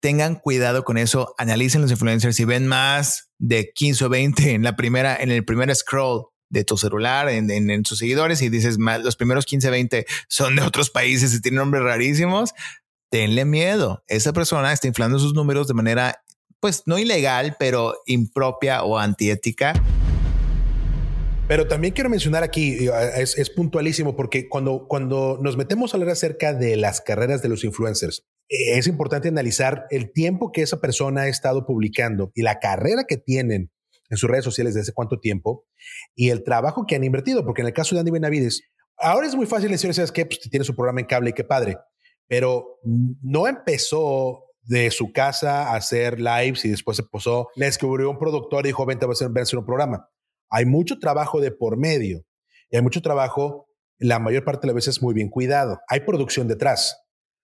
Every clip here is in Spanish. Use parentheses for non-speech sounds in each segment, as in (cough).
tengan cuidado con eso, analicen los influencers. Si ven más de 15 o 20 en la primera, en el primer scroll de tu celular, en, en, sus seguidores, y dices más, los primeros 15, 20 son de otros países y tienen nombres rarísimos, tenle miedo. Esa persona está inflando sus números de manera, pues no ilegal, pero impropia o antiética. Pero también quiero mencionar aquí, es, es, puntualísimo, porque cuando, cuando nos metemos a hablar acerca de las carreras de los influencers, es importante analizar el tiempo que esa persona ha estado publicando y la carrera que tienen en sus redes sociales desde cuánto tiempo y el trabajo que han invertido, porque en el caso de Andy Benavides, ahora es muy fácil decir, ¿sabes qué? Pues tiene su programa en cable y qué padre, pero no empezó de su casa a hacer lives y después se posó, le descubrió un productor y dijo, vente a hacer, a hacer un programa. Hay mucho trabajo de por medio y hay mucho trabajo, la mayor parte de las veces muy bien cuidado. Hay producción detrás.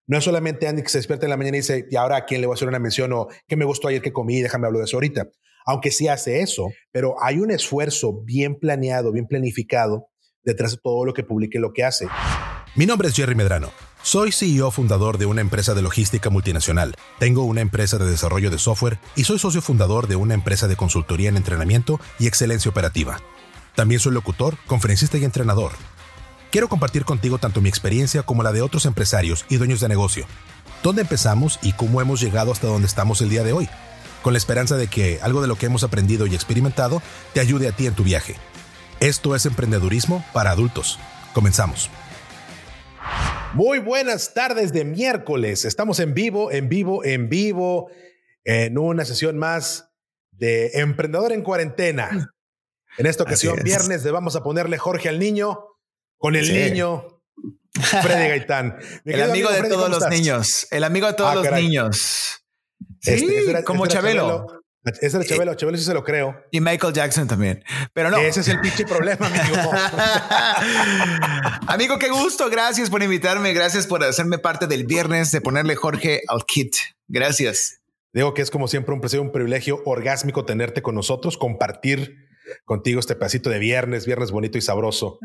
No es solamente Andy que se despierta en la mañana y dice, ¿y ahora a quién le voy a hacer una mención? O ¿qué me gustó ayer que comí? Déjame hablar de eso ahorita. Aunque sí hace eso, pero hay un esfuerzo bien planeado, bien planificado detrás de todo lo que publique lo que hace. Mi nombre es Jerry Medrano. Soy CEO fundador de una empresa de logística multinacional. Tengo una empresa de desarrollo de software y soy socio fundador de una empresa de consultoría en entrenamiento y excelencia operativa. También soy locutor, conferencista y entrenador. Quiero compartir contigo tanto mi experiencia como la de otros empresarios y dueños de negocio. ¿Dónde empezamos y cómo hemos llegado hasta donde estamos el día de hoy? Con la esperanza de que algo de lo que hemos aprendido y experimentado te ayude a ti en tu viaje. Esto es emprendedurismo para adultos. Comenzamos. Muy buenas tardes de miércoles. Estamos en vivo, en vivo, en vivo, en una sesión más de Emprendedor en Cuarentena. En esta ocasión, viernes, de vamos a ponerle Jorge al niño, con el niño, Freddy Gaitán. (laughs) el amigo, de todos los niños. El amigo de todos ah, los niños. Sí, este, como Chabelo. Ese era Chabelo, Chabelo sí se lo creo. Y Michael Jackson también. Pero no. Ese es el pinche problema, amigo. (laughs) amigo, qué gusto. Gracias por invitarme. Gracias por hacerme parte del viernes de ponerle Jorge al kit. Gracias. Digo que es como siempre un placer, un privilegio orgásmico tenerte con nosotros, compartir contigo este pedacito de viernes, viernes bonito y sabroso.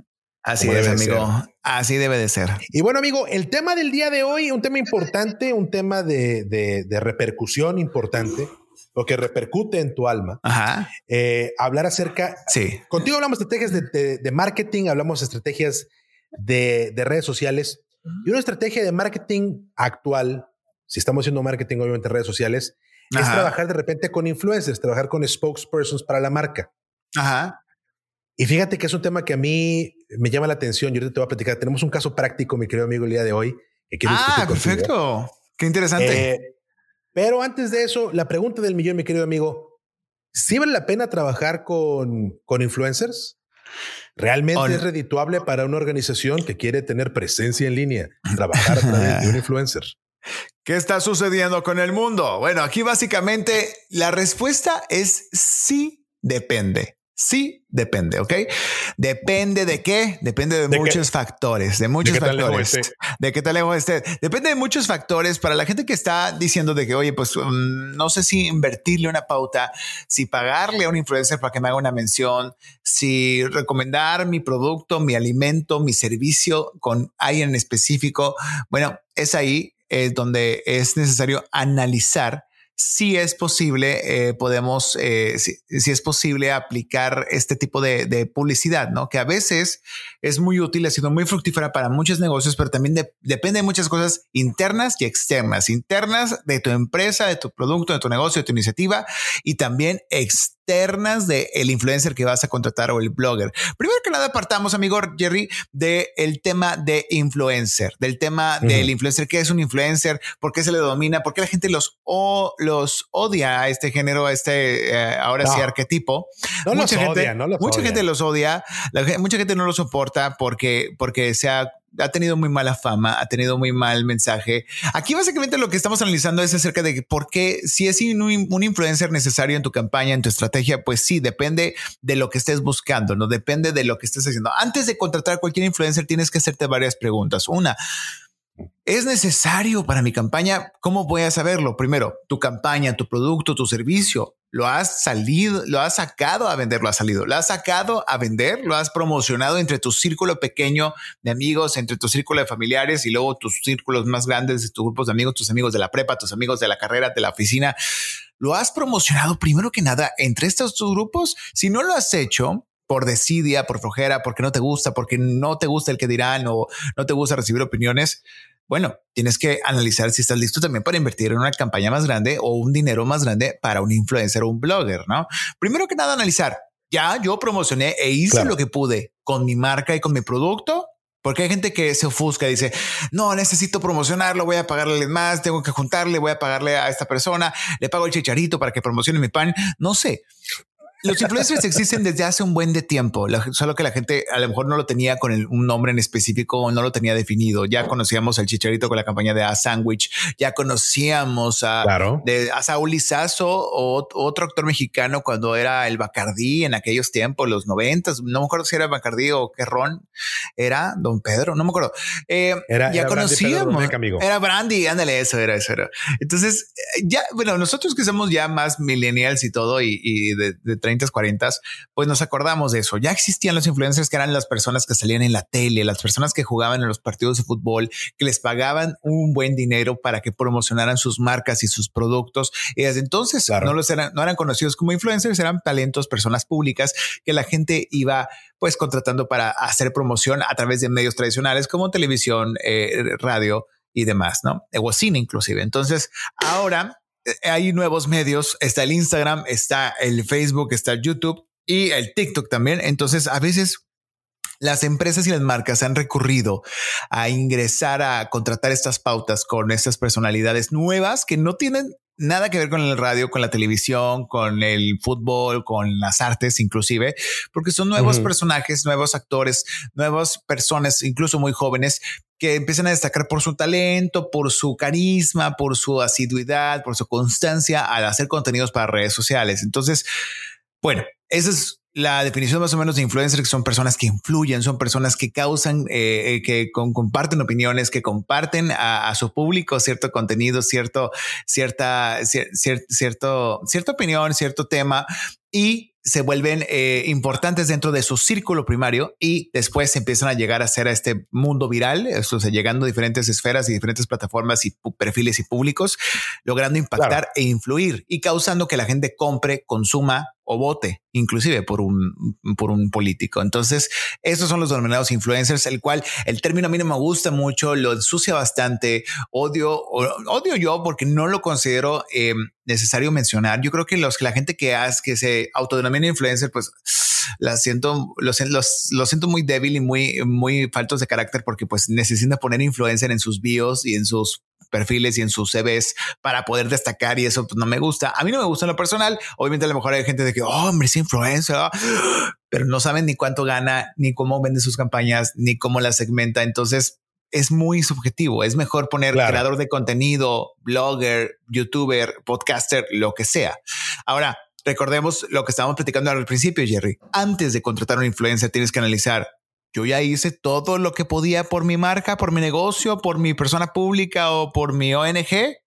Así es, amigo. Así debe de ser. Y bueno, amigo, el tema del día de hoy, un tema importante, un tema de, de repercusión importante lo que repercute en tu alma. Ajá. Eh, hablar acerca. Sí. Contigo hablamos estrategias de, marketing, hablamos estrategias de, redes sociales. Y una estrategia de marketing actual, si estamos haciendo marketing, obviamente, en redes sociales, es trabajar de repente con influencers, trabajar con spokespersons para la marca. Ajá. Y fíjate que es un tema que a mí me llama la atención. Yo ahorita te voy a platicar. Tenemos un caso práctico, mi querido amigo, el día de hoy. ah, perfecto. Qué interesante. Eh, pero antes de eso, la pregunta del millón, mi querido amigo, ¿sí vale la pena trabajar con, con influencers? ¿Realmente es redituable para una organización que quiere tener presencia en línea, trabajar a través de un (laughs) influencer? ¿Qué está sucediendo con el mundo? Bueno, aquí básicamente la respuesta es sí depende. Sí, depende, ¿ok? Depende de qué, depende de, muchos factores, de muchos factores. De qué tal lejos esté. Depende de muchos factores para la gente que está diciendo de que, oye, pues mm, no sé si invertirle una pauta, si pagarle a un influencer para que me haga una mención, si recomendar mi producto, mi alimento, mi servicio con alguien en específico. Bueno, es ahí eh, donde es necesario analizar si es posible, eh, podemos, eh, si, es posible aplicar este tipo de, publicidad, ¿no? Que a veces es muy útil, ha sido muy fructífera para muchos negocios, pero también depende de muchas cosas internas y externas. Internas de tu empresa, de tu producto, de tu negocio, de tu iniciativa y también externas externas del el influencer que vas a contratar o el blogger. Primero que nada, partamos, amigo Jerry, del el tema de influencer, del tema del influencer. ¿Qué es un influencer? ¿Por qué se le domina? ¿Por qué la gente los, o, los odia a este género, a este, eh, ahora sí, arquetipo? No mucha los gente, odia, no los Mucha gente los odia, mucha gente no lo soporta porque, porque se ha ha tenido muy mala fama, ha tenido muy mal mensaje. Aquí básicamente lo que estamos analizando es acerca de por qué si es un, influencer necesario en tu campaña, en tu estrategia, pues sí, depende de lo que estés buscando, no depende de lo que estés haciendo. Antes de contratar a cualquier influencer, tienes que hacerte varias preguntas. Una, ¿Es necesario para mi campaña? ¿Cómo voy a saberlo? Primero, tu campaña, tu producto, tu servicio lo has salido, lo has sacado a vender, lo has salido, lo has sacado a vender, lo has promocionado entre tu círculo pequeño de amigos, entre tu círculo de familiares y luego tus círculos más grandes, tus grupos de amigos, tus amigos de la prepa, tus amigos de la carrera, de la oficina. Lo has promocionado primero que nada entre estos grupos. Si no lo has hecho, por desidia, por flojera, porque no te gusta, porque no te gusta el que dirán o no te gusta recibir opiniones, bueno, tienes que analizar si estás listo también para invertir en una campaña más grande o un dinero más grande para un influencer o un blogger, ¿no? Primero que nada, analizar. Ya yo promocioné e hice lo que pude con mi marca y con mi producto. Porque hay gente que se ofusca y dice, no, necesito promocionarlo, voy a pagarle más, tengo que juntarle, voy a pagarle a esta persona, le pago el chicharito para que promocione mi pan. No sé, los influencers existen desde hace un buen de tiempo, solo que la gente a lo mejor no lo tenía con un nombre en específico o no lo tenía definido. Ya conocíamos al Chicharito con la campaña de A Sandwich, ya conocíamos a, de, a Saúl Lizazo o otro actor mexicano cuando era el Bacardí en aquellos tiempos, los noventas. No me acuerdo si era Bacardí o qué ron era Don Pedro, no me acuerdo. Eh, era, ya conocíamos. era Brandy, ándale, eso era, eso era. Entonces, eh, ya, bueno, nosotros que somos ya más millennials y todo y, de, de 30, 40, pues nos acordamos de eso. Ya existían los influencers que eran las personas que salían en la tele, las personas que jugaban en los partidos de fútbol, que les pagaban un buen dinero para que promocionaran sus marcas y sus productos. Y desde entonces no los eran, no eran conocidos como influencers, eran talentos, personas públicas que la gente iba pues contratando para hacer promoción a través de medios tradicionales como televisión, eh, radio y demás, ¿no? O cine inclusive. Entonces, ahora hay nuevos medios, está el Instagram, está el Facebook, está el YouTube y el TikTok también. Entonces, a veces las empresas y las marcas han recurrido a ingresar a contratar estas pautas con estas personalidades nuevas que no tienen nada que ver con el radio, con la televisión, con el fútbol, con las artes inclusive, porque son nuevos personajes, nuevos actores, nuevas personas, incluso muy jóvenes, que empiezan a destacar por su talento, por su carisma, por su asiduidad, por su constancia al hacer contenidos para redes sociales. Entonces, bueno, esa es la definición más o menos de influencers que son personas que influyen, son personas que causan, eh, eh, que comparten opiniones, que comparten a, su público cierto contenido, cierto, cierta, cierto, cierta opinión, cierto tema y se vuelven eh, importantes dentro de su círculo primario y después empiezan a llegar a ser a este mundo viral, llegando a diferentes esferas y diferentes plataformas y perfiles y públicos, logrando impactar e influir y causando que la gente compre, consuma o vote, inclusive por un, por un político. Entonces, esos son los denominados influencers, el cual el término a mí no me gusta mucho, lo ensucia bastante, odio, odio yo porque no lo considero eh, necesario mencionar. Yo creo que los, la gente que hace, que se autodenomina influencer, pues la siento, siento muy débil y muy, muy faltos de carácter porque pues necesitan poner influencer en sus bios y en sus perfiles y en sus CVs para poder destacar y eso pues, no me gusta. A mí no me gusta en lo personal. Obviamente a lo mejor hay gente de que, oh, hombre, es influencer, pero no saben ni cuánto gana, ni cómo vende sus campañas, ni cómo las segmenta. Entonces es muy subjetivo. Es mejor poner creador de contenido, blogger, youtuber, podcaster, lo que sea. Ahora, recordemos lo que estábamos platicando al principio, Jerry. Antes de contratar a un influencer, tienes que analizar yo ya hice todo lo que podía por mi marca, por mi negocio, por mi persona pública o por mi ONG.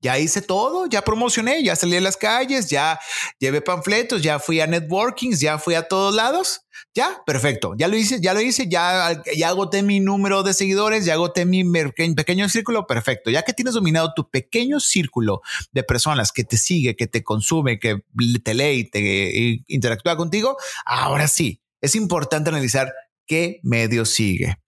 Ya hice todo, ya promocioné, ya salí a las calles, ya llevé panfletos, ya fui a networkings, ya fui a todos lados. Ya, perfecto. Ya lo hice, ya lo hice, ya, ya agoté mi número de seguidores, ya agoté mi pequeño círculo. Perfecto. Ya que tienes dominado tu pequeño círculo de personas que te sigue, que te consume, que te lee, te interactúa contigo, ahora sí, es importante analizar qué medio sigue.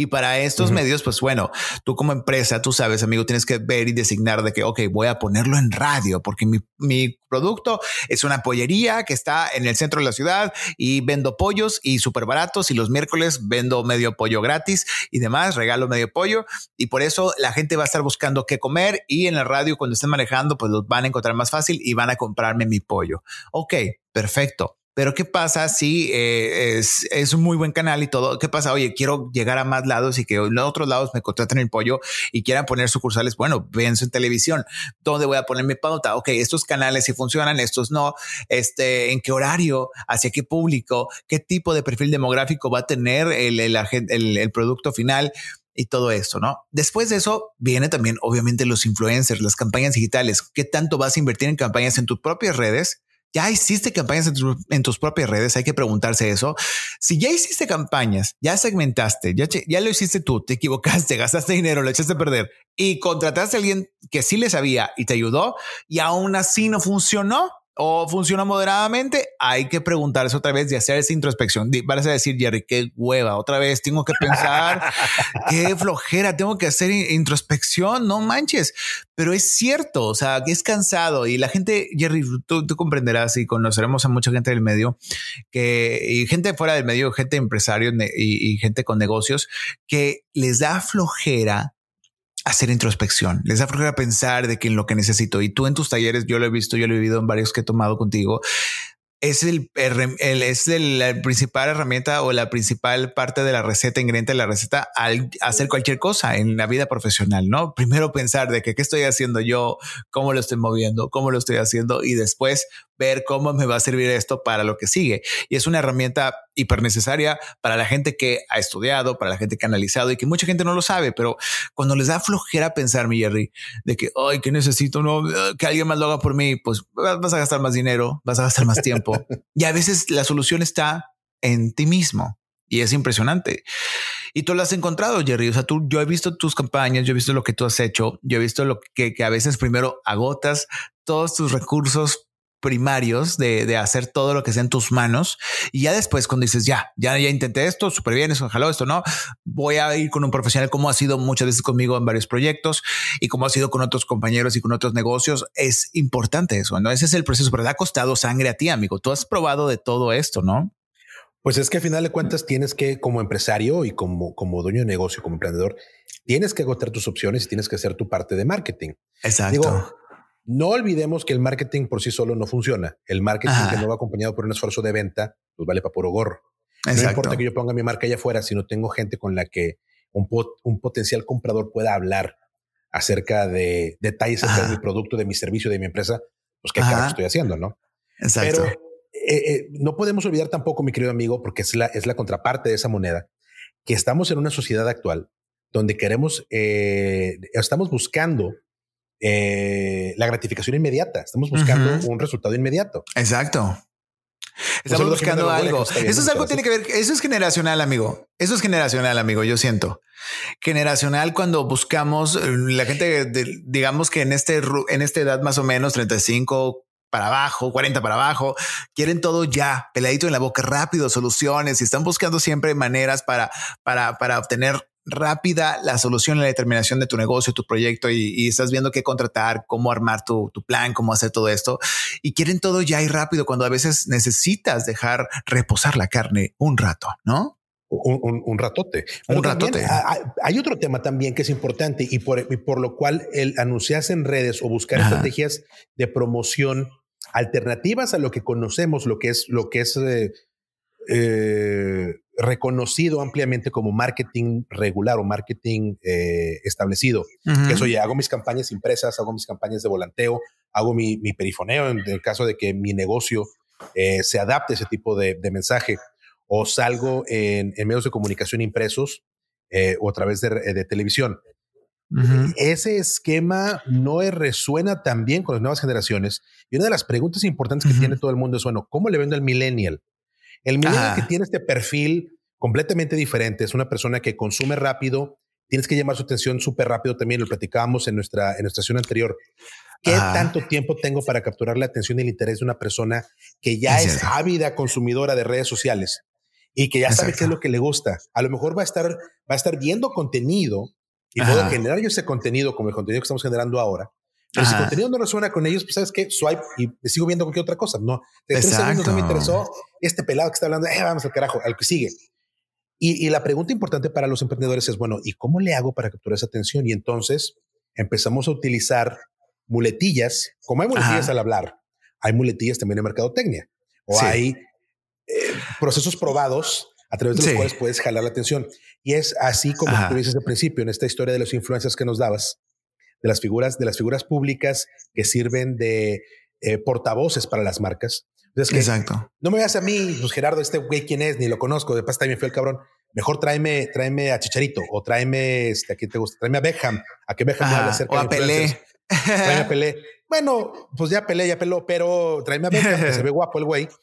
Y para estos medios, pues bueno, tú como empresa, tú sabes, amigo, tienes que ver y designar de que, ok, voy a ponerlo en radio porque mi, mi, producto es una pollería que está en el centro de la ciudad y vendo pollos y súper baratos y los miércoles vendo medio pollo gratis y demás, regalo medio pollo y por eso la gente va a estar buscando qué comer y en la radio cuando estén manejando, pues los van a encontrar más fácil y van a comprarme mi pollo. Ok, perfecto. Pero ¿qué pasa si eh, es, es, un muy buen canal y todo? ¿Qué pasa? Oye, quiero llegar a más lados y que en otros lados me contraten el pollo y quieran poner sucursales. Bueno, ven en televisión. ¿Dónde voy a poner mi pauta? Ok, estos canales sí funcionan, estos no. Este, ¿en qué horario? ¿Hacia qué público? ¿Qué tipo de perfil demográfico va a tener el, el, el, el producto final? y todo esto, ¿no? Después de eso viene también obviamente los influencers, las campañas digitales. ¿Qué tanto vas a invertir en campañas en tus propias redes? Ya hiciste campañas en, tus propias redes, hay que preguntarse eso. Si ya hiciste campañas, ya segmentaste, ya, ya lo hiciste tú, te equivocaste, (laughs) gastaste dinero, lo echaste a perder y contrataste a alguien que sí le sabía y te ayudó y aún así no funcionó, o funciona moderadamente, hay que preguntarse otra vez y hacer esa introspección. Vas a decir, Jerry, qué hueva, otra vez tengo que pensar, (laughs) qué flojera, tengo que hacer introspección, no manches. Pero es cierto, o sea, que es cansado y la gente, Jerry, tú, comprenderás y conoceremos a mucha gente del medio, que, y gente fuera del medio, gente empresario y, y gente con negocios, que les da flojera hacer introspección, les da flojera pensar de que en lo que necesito. Y tú en tus talleres, yo lo he visto, yo lo he vivido en varios que he tomado contigo, es el, es la principal herramienta o la principal parte de la receta, ingrediente de la receta al hacer cualquier cosa en la vida profesional, ¿no? Primero pensar de qué estoy haciendo yo, cómo lo estoy moviendo, cómo lo estoy haciendo y después ver cómo me va a servir esto para lo que sigue. Y es una herramienta hiper necesaria para la gente que ha estudiado, para la gente que ha analizado y que mucha gente no lo sabe, pero cuando les da flojera pensar, mi Jerry, de que, ay, que necesito no, que alguien más lo haga por mí, pues vas a gastar más dinero, vas a gastar más tiempo. (laughs) y a veces la solución está en ti mismo y es impresionante. Y tú lo has encontrado, Jerry. O sea, tú, yo he visto tus campañas, yo he visto lo que tú has hecho, yo he visto lo que, que a veces primero agotas todos tus recursos primarios de, de, hacer todo lo que sea en tus manos. Y ya después, cuando dices, ya, ya, ya intenté esto, súper bien, eso, ojalá esto no, voy a ir con un profesional como ha sido muchas veces conmigo en varios proyectos y como ha sido con otros compañeros y con otros negocios. Es importante eso, ¿no? Ese es el proceso, pero te ha costado sangre a ti, amigo. Tú has probado de todo esto, ¿no? Pues es que al final de cuentas tienes que, como empresario y como, como dueño de negocio, como emprendedor, tienes que agotar tus opciones y tienes que hacer tu parte de marketing. Exacto. No olvidemos que el marketing por sí solo no funciona. El marketing que no va acompañado por un esfuerzo de venta, pues vale para puro gorro. No importa que yo ponga mi marca allá afuera si no tengo gente con la que un, un potencial comprador pueda hablar acerca de detalles acerca de mi producto, de mi servicio, de mi empresa, pues qué carajo estoy haciendo, ¿no? Exacto. Pero eh, eh, no podemos olvidar tampoco, mi querido amigo, porque es la, es la contraparte de esa moneda, que estamos en una sociedad actual donde queremos, eh, estamos buscando eh, la gratificación inmediata. Estamos buscando un resultado inmediato. Exacto. Estamos buscando algo. Eso es algo tiene que ver. Eso es generacional, amigo. Eso es generacional, amigo. Yo siento generacional cuando buscamos eh, la gente, digamos que en este, en esta edad más o menos 35 para abajo, 40 para abajo, quieren todo ya, peladito en la boca, rápido, soluciones y están buscando siempre maneras para, para, para obtener rápida la solución y la determinación de tu negocio, tu proyecto y, estás viendo qué contratar, cómo armar tu, plan, cómo hacer todo esto y quieren todo ya y rápido cuando a veces necesitas dejar reposar la carne un rato, ¿no? Un, ratote. un ratote. Hay, otro tema también que es importante y por, por lo cual el anunciarse en redes o buscar estrategias de promoción alternativas a lo que conocemos, lo que es, lo que es eh, eh, reconocido ampliamente como marketing regular o marketing eh, establecido. Que eso ya hago mis campañas impresas, hago mis campañas de volanteo, hago mi, perifoneo en el caso de que mi negocio eh, se adapte a ese tipo de, mensaje o salgo en, medios de comunicación impresos o a través de, televisión. Ese esquema no resuena tan bien con las nuevas generaciones. Y una de las preguntas importantes que tiene todo el mundo es, bueno, ¿cómo le vendo al millennial? El millennial que tiene este perfil completamente diferente, es una persona que consume rápido, tienes que llamar su atención súper rápido también, lo platicábamos en nuestra, en nuestra sesión anterior. ¿Qué tanto tiempo tengo para capturar la atención y el interés de una persona que ya es, ávida consumidora de redes sociales y que ya sabe qué es lo que le gusta? A lo mejor va a estar, va a estar viendo contenido y puedo generar yo ese contenido como el contenido que estamos generando ahora pero si el contenido no resuena con ellos, pues sabes que swipe y me sigo viendo cualquier otra cosa. No, de tres segundos no me interesó este pelado que está hablando. Eh, vamos al carajo, al que sigue. Y, y, la pregunta importante para los emprendedores es, bueno, ¿y cómo le hago para capturar esa atención? Y entonces empezamos a utilizar muletillas, como hay muletillas al hablar, hay muletillas también en mercadotecnia o hay eh, procesos probados a través de los cuales puedes jalar la atención. Y es así como tú dices al principio, en esta historia de los influencers que nos dabas, de las figuras, de las figuras públicas que sirven de eh, portavoces para las marcas. Exacto. No me veas a mí, pues Gerardo, este güey quién es, ni lo conozco, de pasta me fue el cabrón. mejor tráeme, tráeme a Chicharito o tráeme, este, aquí te gusta, tráeme a Beckham, a que Beckham hable acerca o a Pelé. Tráeme a Pelé. (laughs) Bueno, pues ya Pelé, ya peló, pero tráeme a Beckham, que se ve guapo el güey. (laughs)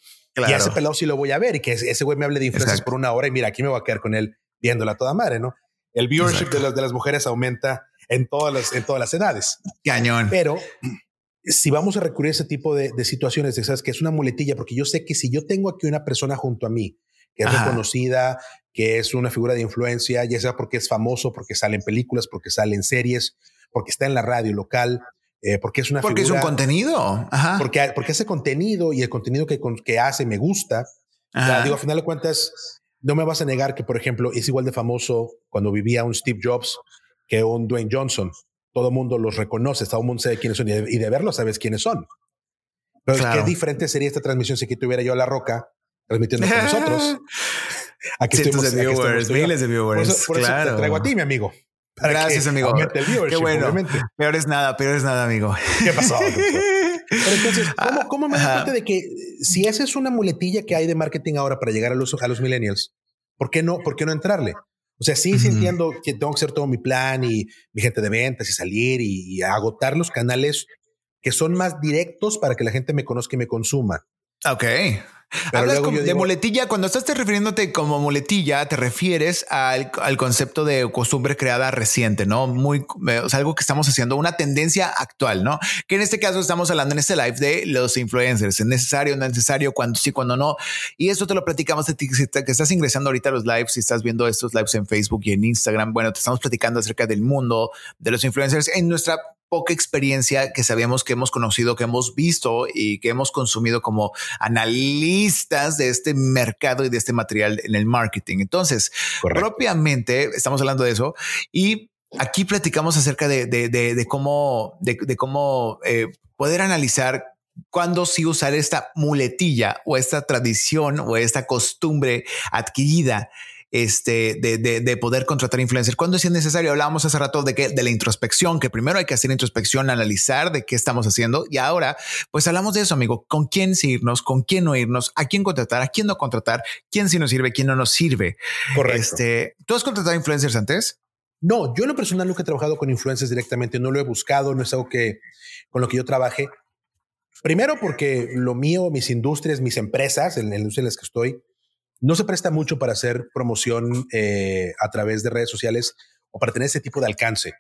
Y ese pelado sí lo voy a ver y que ese güey me hable de influencias por una hora y mira, aquí me voy a quedar con él viéndola toda madre, ¿no? El viewership de las, de las mujeres aumenta en todas las, en todas las edades. Cañón. Pero si vamos a recurrir a ese tipo de, de situaciones, de, sabes que es una muletilla, porque yo sé que si yo tengo aquí una persona junto a mí que es reconocida, que es una figura de influencia, ya sea porque es famoso, porque sale en películas, porque sale en series, porque está en la radio local, eh, porque es una porque es un contenido, Porque, porque ese contenido y el contenido que, que hace me gusta. digo, a final de cuentas, no me vas a negar que, por ejemplo, es igual de famoso cuando vivía un Steve Jobs que un Dwayne Johnson. Todo el mundo los reconoce, todo el mundo sabe quiénes son y de, y de verlos sabes quiénes son. Pero qué diferente sería esta transmisión si aquí tuviera yo a La Roca transmitiendo con nosotros. (laughs) Aquí Cientos de viewers, miles de viewers. Por eso, te traigo a ti, mi amigo. Gracias, amigo. Qué bueno. Peor es nada, peor es nada, amigo. ¿Qué pasó? Pero entonces, ¿cómo, cómo me cuenta de que si esa es una muletilla que hay de marketing ahora para llegar a los, a los millennials, ¿por qué no, por qué no entrarle? O sea, sí, entiendo que tengo que hacer todo mi plan y mi gente de ventas y salir y, y agotar los canales que son más directos para que la gente me conozca y me consuma. Ok. Hablas de muletilla. Cuando estás refiriéndote como muletilla, te refieres al, concepto de costumbre creada reciente, no muy sea, algo que estamos haciendo, una tendencia actual, no? Que en este caso estamos hablando en este live de los influencers. Es necesario, no es necesario, cuando sí, cuando no. Y esto te lo platicamos que estás ingresando ahorita a los lives y estás viendo estos lives en Facebook y en Instagram. Bueno, te estamos platicando acerca del mundo de los influencers en nuestra poca experiencia que sabemos que hemos conocido, que hemos visto y que hemos consumido como analistas de este mercado y de este material en el marketing. Entonces, propiamente estamos hablando de eso y aquí platicamos acerca de, cómo, de, cómo eh, poder analizar cuándo sí usar esta muletilla o esta tradición o esta costumbre adquirida este, de, de, poder contratar influencers. Cuando es necesario? Hablábamos hace rato de que de la introspección, que primero hay que hacer introspección, analizar de qué estamos haciendo. Y ahora, pues hablamos de eso, amigo. ¿Con quién irnos? ¿Con quién no irnos? ¿A quién contratar? ¿A quién no contratar? ¿Quién sí nos sirve? ¿Quién no nos sirve? Correcto. Este, ¿Tú has contratado influencers antes? No, yo en lo personal nunca he trabajado con influencers directamente. No lo he buscado. No es algo que con lo que yo trabaje. Primero porque lo mío, mis industrias, mis empresas, en, en las que estoy, no se presta mucho para hacer promoción eh, a través de redes sociales o para tener ese tipo de alcance.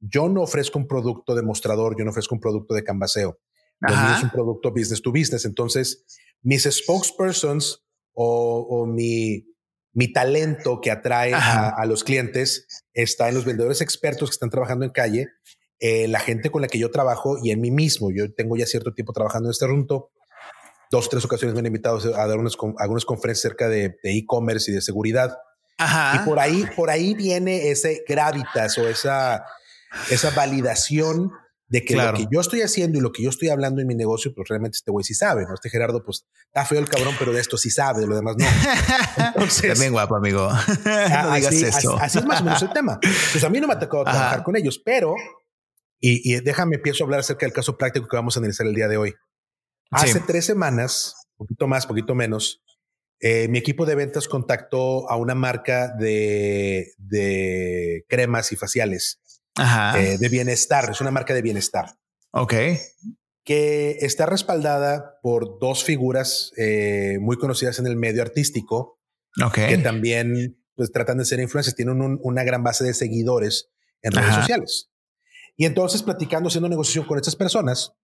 Yo no ofrezco un producto de mostrador, yo no ofrezco un producto de canvaseo. es un producto business to business. Entonces, mis spokespersons o, mi, mi, talento que atrae a, los clientes está en los vendedores expertos que están trabajando en calle, eh, la gente con la que yo trabajo y en mí mismo. Yo tengo ya cierto tiempo trabajando en este runto dos o tres ocasiones me han invitado a dar unas, algunas conferencias acerca de e-commerce y de seguridad. Y por ahí, por ahí viene ese gravitas o esa, esa validación de que lo que yo estoy haciendo y lo que yo estoy hablando en mi negocio, pues realmente este güey sí sabe, ¿no? Este Gerardo, pues está feo el cabrón, pero de esto sí sabe, de lo demás no. (laughs) Entonces, También guapo, amigo. (laughs) no digas así, eso. Así, es más o menos el tema. Pues a mí no me ha tocado trabajar con ellos, pero, y, y déjame, empiezo a hablar acerca del caso práctico que vamos a analizar el día de hoy. Hace tres semanas, poquito más, poquito menos, eh, mi equipo de ventas contactó a una marca de, de cremas y faciales eh, de bienestar. Es una marca de bienestar. Ok. Que está respaldada por dos figuras eh, muy conocidas en el medio artístico. Que también pues, tratan de ser influencers. Tienen una gran base de seguidores en redes sociales. Y entonces, platicando, haciendo negociación con estas personas,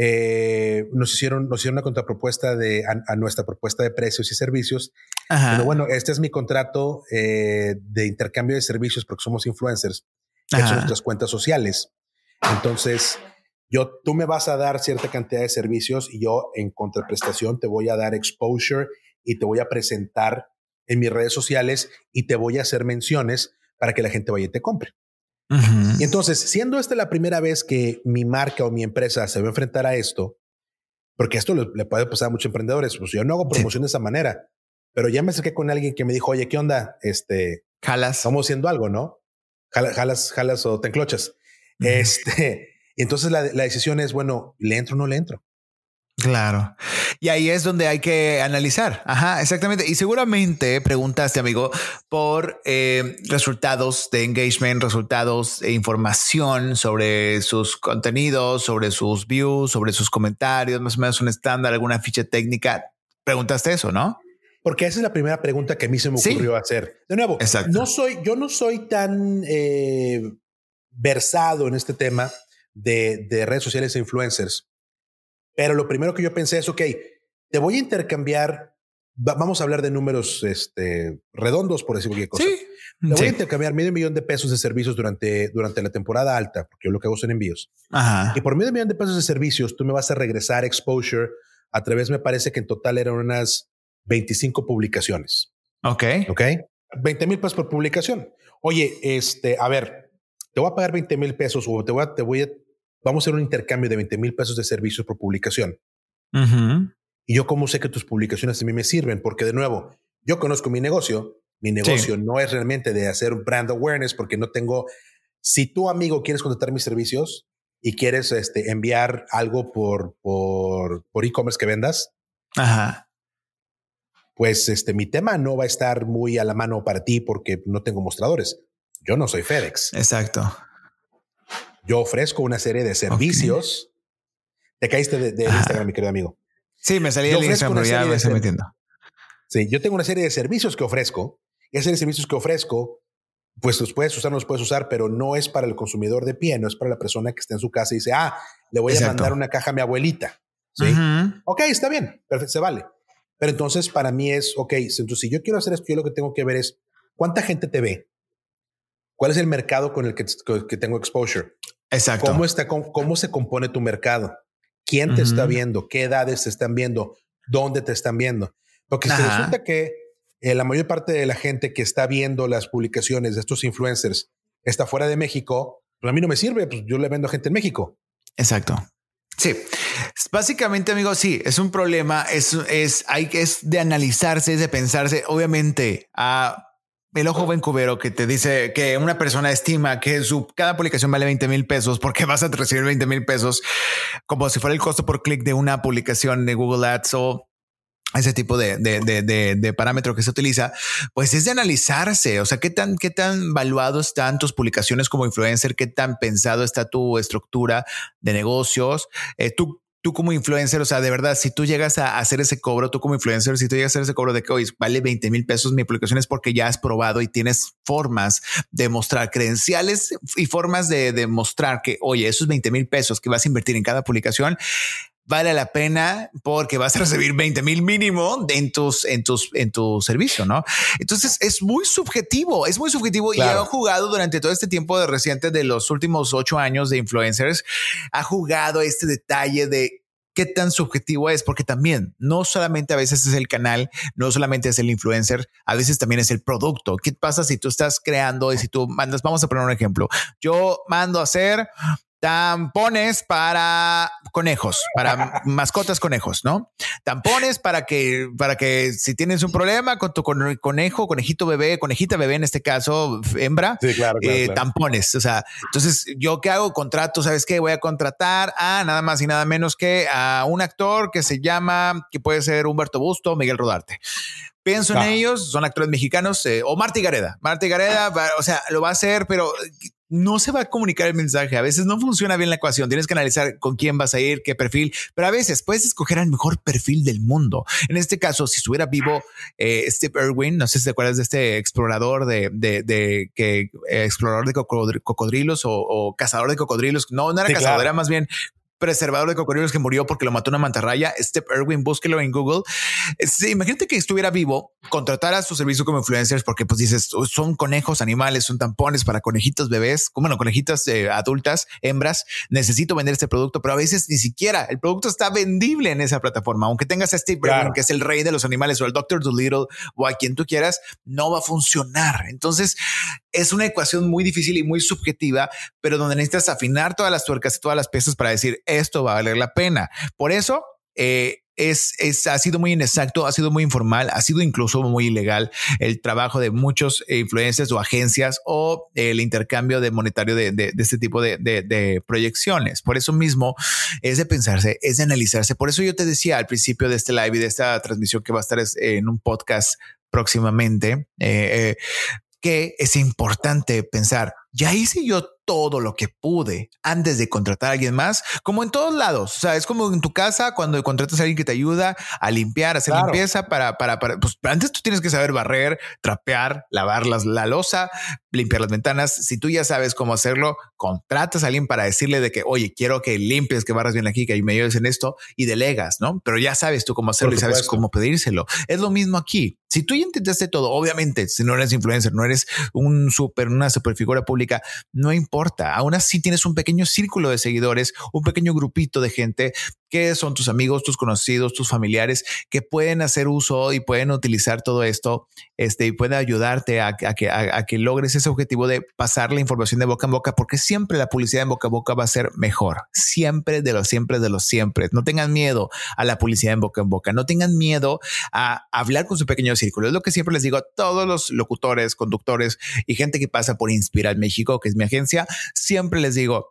eh, nos, hicieron, nos hicieron una contrapropuesta de, a, nuestra propuesta de precios y servicios. Pero bueno, este es mi contrato eh, de intercambio de servicios porque somos influencers. Que son nuestras cuentas sociales. Entonces, yo, tú me vas a dar cierta cantidad de servicios y yo en contraprestación te voy a dar exposure y te voy a presentar en mis redes sociales y te voy a hacer menciones para que la gente vaya y te compre. Y entonces, siendo esta la primera vez que mi marca o mi empresa se va a enfrentar a esto, porque esto le, puede pasar a muchos emprendedores, pues yo no hago promoción de esa manera, pero ya me acerqué con alguien que me dijo, oye, ¿qué onda? Este, jalas. Estamos haciendo algo, ¿no? Jalas, jalas, o te enclochas. Este, y (laughs) entonces la, la, decisión es, bueno, ¿le entro o no le entro? Claro. Y ahí es donde hay que analizar. Ajá, exactamente. Y seguramente preguntaste, amigo, por eh, resultados de engagement, resultados e información sobre sus contenidos, sobre sus views, sobre sus comentarios, más o menos un estándar, alguna ficha técnica. Preguntaste eso, ¿no? Porque esa es la primera pregunta que a mí se me ocurrió hacer. De nuevo, no soy, yo no soy tan eh, versado en este tema de, de redes sociales e influencers pero lo primero que yo pensé es, ok, te voy a intercambiar, vamos a hablar de números este, redondos, por decir cualquier cosa. Sí. Te voy a intercambiar medio millón de pesos de servicios durante, durante la temporada alta, porque yo lo que hago son envíos. Ajá. Y por medio millón de pesos de servicios, tú me vas a regresar exposure a través, me parece que en total eran unas 25 publicaciones. Ok. Ok. 20 mil pesos por publicación. Oye, este, a ver, te voy a pagar 20 mil pesos o te voy a, te voy a vamos a hacer un intercambio de 20 mil pesos de servicios por publicación. Y yo cómo sé que tus publicaciones a mí me sirven, porque de nuevo, yo conozco mi negocio, mi negocio no es realmente de hacer un brand awareness porque no tengo, si tu amigo quieres contratar mis servicios y quieres este, enviar algo por, por, por e-commerce que vendas, Ajá. pues este, mi tema no va a estar muy a la mano para ti porque no tengo mostradores. Yo no soy FedEx. Exacto. Yo ofrezco una serie de servicios. Te caíste de, Instagram, mi querido amigo. Sí, me salí del Instagram, pero ya me estoy metiendo. Sí, yo tengo una serie de servicios que ofrezco. Y esa serie de servicios que ofrezco, pues los puedes usar, no los puedes usar, pero no es para el consumidor de pie, no es para la persona que está en su casa y dice, ah, le voy a mandar una caja a mi abuelita. Sí. Ok, está bien, perfecto, se vale. Pero entonces para mí es, ok, entonces si yo quiero hacer esto, yo lo que tengo que ver es cuánta gente te ve, cuál es el mercado con el que, que tengo exposure, Exacto. ¿Cómo, está, cómo, se compone tu mercado? ¿Quién te está viendo? ¿Qué edades te están viendo? ¿Dónde te están viendo? Porque si resulta que eh, la mayor parte de la gente que está viendo las publicaciones de estos influencers está fuera de México, pues a mí no me sirve, pues yo le vendo a gente en México. Exacto. Sí, básicamente, amigo, sí, es un problema, es, es, hay es de analizarse, es de pensarse, obviamente, a el ojo buen cubero que te dice que una persona estima que su cada publicación vale 20 mil pesos porque (laughs) vas a recibir 20 mil pesos como si fuera el costo por clic de una publicación de Google Ads o ese tipo de, de, parámetro que se utiliza, pues es de analizarse. O sea, qué tan, qué tan valuados están tus publicaciones como influencer, qué tan pensado está tu estructura de negocios. Eh, tú tú como influencer, o sea, de verdad, si tú llegas a hacer ese cobro, tú como influencer, si tú llegas a hacer ese cobro de que hoy vale 20 mil pesos mi publicación es porque ya has probado y tienes formas de mostrar credenciales y formas de demostrar que, oye, esos 20 mil pesos que vas a invertir en cada publicación vale la pena porque vas a recibir 20 mil mínimo en tus, en tus, en tu servicio, ¿no? Entonces es muy subjetivo, es muy subjetivo y ha jugado durante todo este tiempo de reciente de los últimos ocho años de influencers, ha jugado este detalle de qué tan subjetivo es, porque también no solamente a veces es el canal, no solamente es el influencer, a veces también es el producto. ¿Qué pasa si tú estás creando y si tú mandas, vamos a poner un ejemplo, yo mando a hacer Tampones para conejos, para (laughs) mascotas conejos, ¿no? Tampones para que, para que si tienes un problema con tu conejo, conejito bebé, conejita bebé en este caso, hembra, eh, tampones. O sea, entonces yo qué hago? Contrato, ¿sabes qué? Voy a contratar a nada más y nada menos que a un actor que se llama, que puede ser Humberto Busto, Miguel Rodarte pienso en ellos, son actores mexicanos, eh, o Marty Gareda. Marty Gareda, o sea, lo va a hacer, pero no se va a comunicar el mensaje. A veces no funciona bien la ecuación. Tienes que analizar con quién vas a ir, qué perfil, pero a veces puedes escoger el mejor perfil del mundo. En este caso, si estuviera vivo eh, Steve Irwin, no sé si te acuerdas de este explorador de, de, que eh, explorador de cocodrilos o, cazador de cocodrilos. No, no era cazador, era más bien preservador de cocodrilos que murió porque lo mató una mantarraya, Step Irwin, búsquelo en Google. imagínate que estuviera vivo, contratara su servicio como influencers porque pues dices, son conejos animales, son tampones para conejitos bebés, como bueno, conejitas eh, adultas, hembras, necesito vender este producto, pero a veces ni siquiera el producto está vendible en esa plataforma, aunque tengas a Steve Irwin, que es el rey de los animales, o el Dr. Dolittle, o a quien tú quieras, no va a funcionar. Entonces, es una ecuación muy difícil y muy subjetiva, pero donde necesitas afinar todas las tuercas y todas las piezas para decir, esto va a valer la pena. Por eso, eh, es, es, ha sido muy inexacto, ha sido muy informal, ha sido incluso muy ilegal el trabajo de muchos influencers o agencias o el intercambio de monetario de, de, este tipo de, de, proyecciones. Por eso mismo es de pensarse, es de analizarse. Por eso yo te decía al principio de este live y de esta transmisión que va a estar en un podcast próximamente, eh, eh, que es importante pensar, ya hice yo todo lo que pude antes de contratar a alguien más, como en todos lados. O sea, es como en tu casa cuando contratas a alguien que te ayuda a limpiar, a hacer limpieza para, para, para, pues antes tú tienes que saber barrer, trapear, lavar las, la losa, limpiar las ventanas. Si tú ya sabes cómo hacerlo, contratas a alguien para decirle de que, oye, quiero que limpies, que barras bien aquí, que me ayudes en esto y delegas, ¿no? Pero ya sabes tú cómo hacerlo y sabes cómo pedírselo. Es lo mismo aquí. Si tú ya intentaste todo, obviamente, si no eres influencer, no eres un super, una super figura pública, no importa Aún así tienes un pequeño círculo de seguidores, un pequeño grupito de gente que son tus amigos, tus conocidos, tus familiares que pueden hacer uso y pueden utilizar todo esto este, y puede ayudarte a, que, logres ese objetivo de pasar la información de boca en boca, porque siempre la publicidad en boca a boca va a ser mejor. Siempre de los siempre de los siempre. No tengan miedo a la publicidad en boca en boca. No tengan miedo a hablar con su pequeño círculo. Es lo que siempre les digo a todos los locutores, conductores y gente que pasa por Inspiral México, que es mi agencia siempre les digo,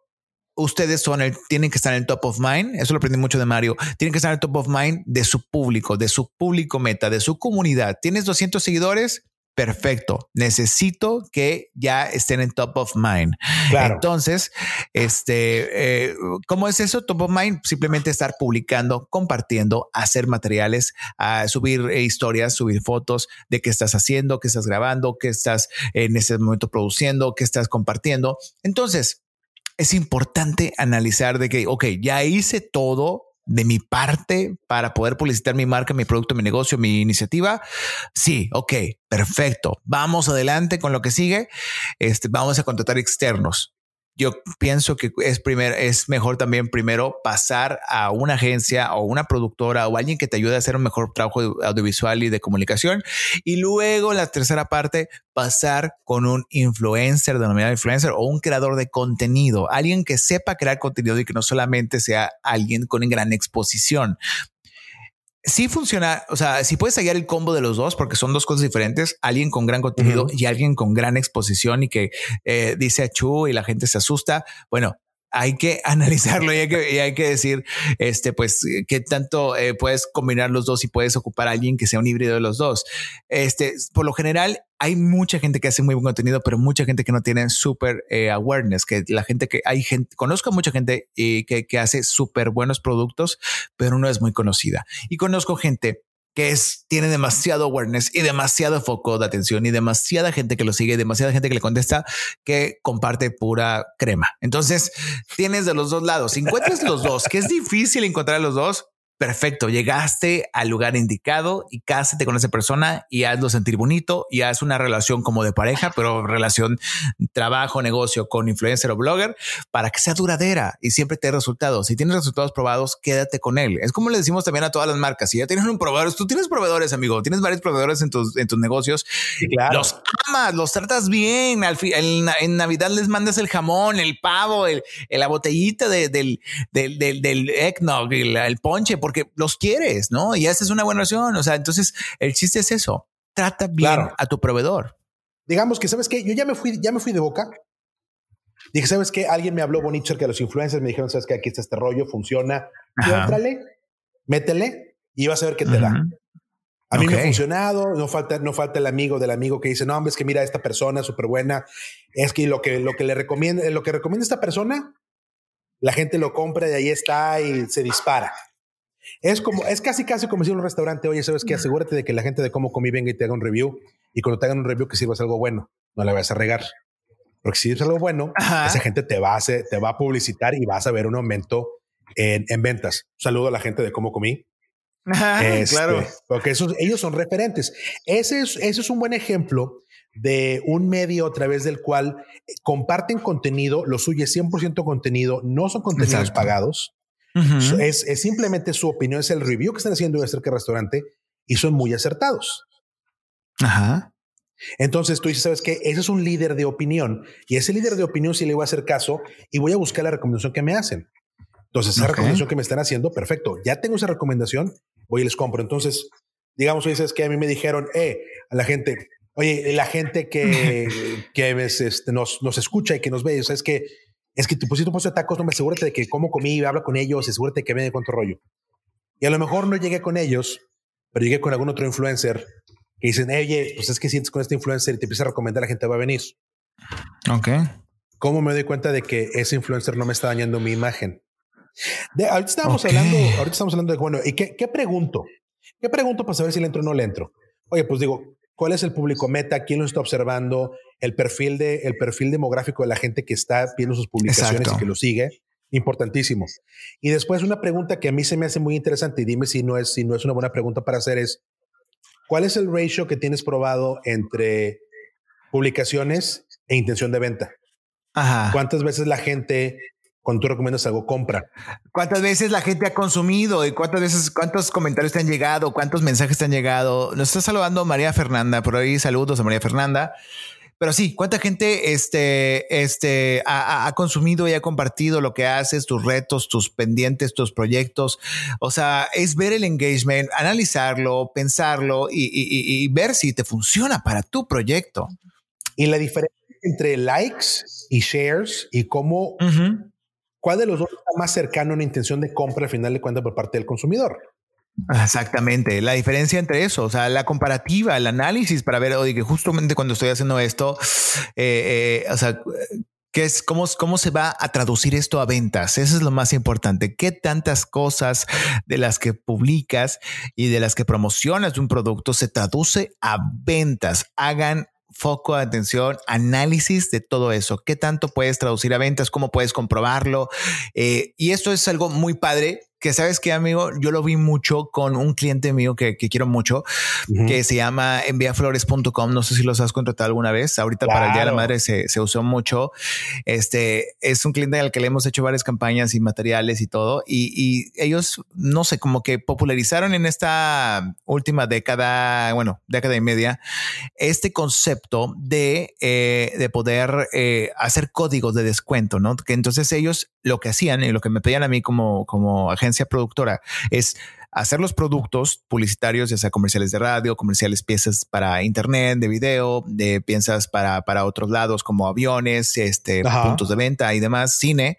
ustedes son el, tienen que estar en el top of mind. Eso lo aprendí mucho de Mario. Tienen que estar en el top of mind de su público, de su público meta, de su comunidad. ¿Tienes 200 seguidores? Perfecto. Necesito que ya estén en top of mind. Claro. Entonces, este, eh, ¿cómo es eso? Top of mind, simplemente estar publicando, compartiendo, hacer materiales, a subir eh, historias, subir fotos de qué estás haciendo, qué estás grabando, qué estás en ese momento produciendo, qué estás compartiendo. Entonces, es importante analizar de que, ok, ya hice todo de mi parte para poder publicitar mi marca, mi producto, mi negocio, mi iniciativa? Sí, ok, perfecto. Vamos adelante con lo que sigue. Este, vamos a contratar externos yo pienso que es, es mejor también primero pasar a una agencia o una productora o alguien que te ayude a hacer un mejor trabajo audiovisual y de comunicación. Y luego la tercera parte, pasar con un influencer, denominado influencer o un creador de contenido, alguien que sepa crear contenido y que no solamente sea alguien con gran exposición sí funciona, o sea, si puedes hallar el combo de los dos, porque son dos cosas diferentes, alguien con gran contenido y alguien con gran exposición y que eh, dice a Chu y la gente se asusta, bueno, hay que (laughs) analizarlo y hay que, decir, este, pues, qué tanto eh, puedes combinar los dos y puedes ocupar a alguien que sea un híbrido de los dos. Este, por lo general, hay mucha gente que hace muy buen contenido, pero mucha gente que no tiene súper eh, awareness, que la gente que hay conozco a mucha gente y que, que hace súper buenos productos, pero no es muy conocida. Y conozco gente que es, tiene demasiado awareness y demasiado foco de atención y demasiada gente que lo sigue, demasiada gente que le contesta, que comparte pura crema. Entonces, tienes de los dos lados. Encuentras los dos, que es difícil encontrar los dos, perfecto, llegaste al lugar indicado y cásate con esa persona y hazlo sentir bonito y haz una relación como de pareja, pero relación trabajo, negocio con influencer o blogger para que sea duradera y siempre te dé resultados. Si tienes resultados probados, quédate con él. Es como le decimos también a todas las marcas. Si ya tienes un proveedor, tú tienes proveedores, amigo, tienes varios proveedores en tus, en tus negocios. Los amas, los tratas bien. Al en, Navidad les mandas el jamón, el pavo, el, la botellita del, del, del, del eggnog, el, el ponche porque los quieres, ¿no? Y esa es una buena relación. O sea, entonces el chiste es eso. Trata bien a tu proveedor. Digamos que, ¿sabes qué? Yo ya me fui, ya me fui de boca. Dije, ¿sabes qué? Alguien me habló bonito cerca de los influencers. Me dijeron, ¿sabes qué? Aquí está este rollo, funciona. Entrale, métele y vas a ver qué te da. A mí me ha funcionado, no falta, no falta el amigo del amigo que dice, no, hombre, es que mira, esta persona súper buena, es que lo que, lo que le recomienda, lo que recomienda esta persona, la gente lo compra y ahí está y se dispara. Es como, es casi casi como decir un restaurante, oye, ¿sabes qué? Asegúrate de que la gente de cómo comí venga y te haga un review. Y cuando te hagan un review que sirvas algo bueno, no la vas a regar. Porque si es algo bueno, esa gente te va, a te va a publicitar y vas a ver un aumento en, en ventas. Un saludo a la gente de cómo comí. Este, claro. Porque esos, ellos son referentes. Ese es, ese es un buen ejemplo de un medio a través del cual comparten contenido, lo suyo es 100% contenido, no son contenidos pagados es, simplemente su opinión, es el review que están haciendo de este restaurante y son muy acertados. Ajá. Entonces tú dices, ¿sabes qué? Ese es un líder de opinión y ese líder de opinión sí le voy a hacer caso y voy a buscar la recomendación que me hacen. Entonces, esa recomendación que me están haciendo, perfecto. Ya tengo esa recomendación. voy y les compro. Entonces, digamos, hoy es que a mí me dijeron, eh, a la gente, oye, la gente que, (laughs) que este, nos, nos escucha y que nos ve, o sea, es que es que tu pusiste un puesto de tacos, no me asegúrate de que como comí, habla con ellos, asegúrate de que ven cuánto rollo. Y a lo mejor no llegué con ellos, pero llegué con algún otro influencer que dicen, oye, pues es que sientes con este influencer y te empieza a recomendar a la gente va a venir. Ok. ¿Cómo me doy cuenta de que ese influencer no me está dañando mi imagen? De, ahorita estamos hablando, ahorita estamos hablando de, bueno, ¿y qué, qué pregunto? ¿Qué pregunto para saber si le entro o no le entro? Oye, pues digo, ¿cuál es el público meta? ¿Quién lo está observando? El perfil, de, el perfil demográfico de la gente que está viendo sus publicaciones y que lo sigue. Importantísimo. Y después una pregunta que a mí se me hace muy interesante y dime si no es, si no es una buena pregunta para hacer es, ¿cuál es el ratio que tienes probado entre publicaciones e intención de venta? Ajá. ¿Cuántas veces la gente cuando tú recomiendas algo, compra. ¿Cuántas veces la gente ha consumido y cuántas veces, cuántos comentarios te han llegado, cuántos mensajes te han llegado? Nos está saludando María Fernanda, por ahí saludos a María Fernanda. Pero sí, ¿cuánta gente este, este, ha, consumido y ha compartido lo que haces, tus retos, tus pendientes, tus proyectos? O sea, es ver el engagement, analizarlo, pensarlo y, ver si te funciona para tu proyecto. Y la diferencia entre likes y shares y cómo ¿Cuál de los dos está más cercano a una intención de compra al final de cuentas por parte del consumidor? Exactamente, la diferencia entre eso, o sea, la comparativa, el análisis para ver, oye, que justamente cuando estoy haciendo esto, eh, eh, o sea, ¿qué es, cómo, ¿cómo se va a traducir esto a ventas? Eso es lo más importante. ¿Qué tantas cosas de las que publicas y de las que promocionas de un producto se traduce a ventas? Hagan foco de atención, análisis de todo eso. ¿Qué tanto puedes traducir a ventas? ¿Cómo puedes comprobarlo? Eh, y esto es algo muy padre que sabes que amigo, yo lo vi mucho con un cliente mío que, quiero mucho, que se llama enviaflores.com. No sé si los has contratado alguna vez. Ahorita para el Día de la Madre se, se, usó mucho. Este es un cliente al que le hemos hecho varias campañas y materiales y todo. Y, y ellos, no sé, como que popularizaron en esta última década, bueno, década y media, este concepto de, eh, de poder eh, hacer códigos de descuento, ¿no? Que entonces ellos lo que hacían y lo que me pedían a mí como, como agencia productora es hacer los productos publicitarios, ya sea comerciales de radio, comerciales piezas para internet, de video, de piezas para, para otros lados como aviones, este, puntos de venta y demás, cine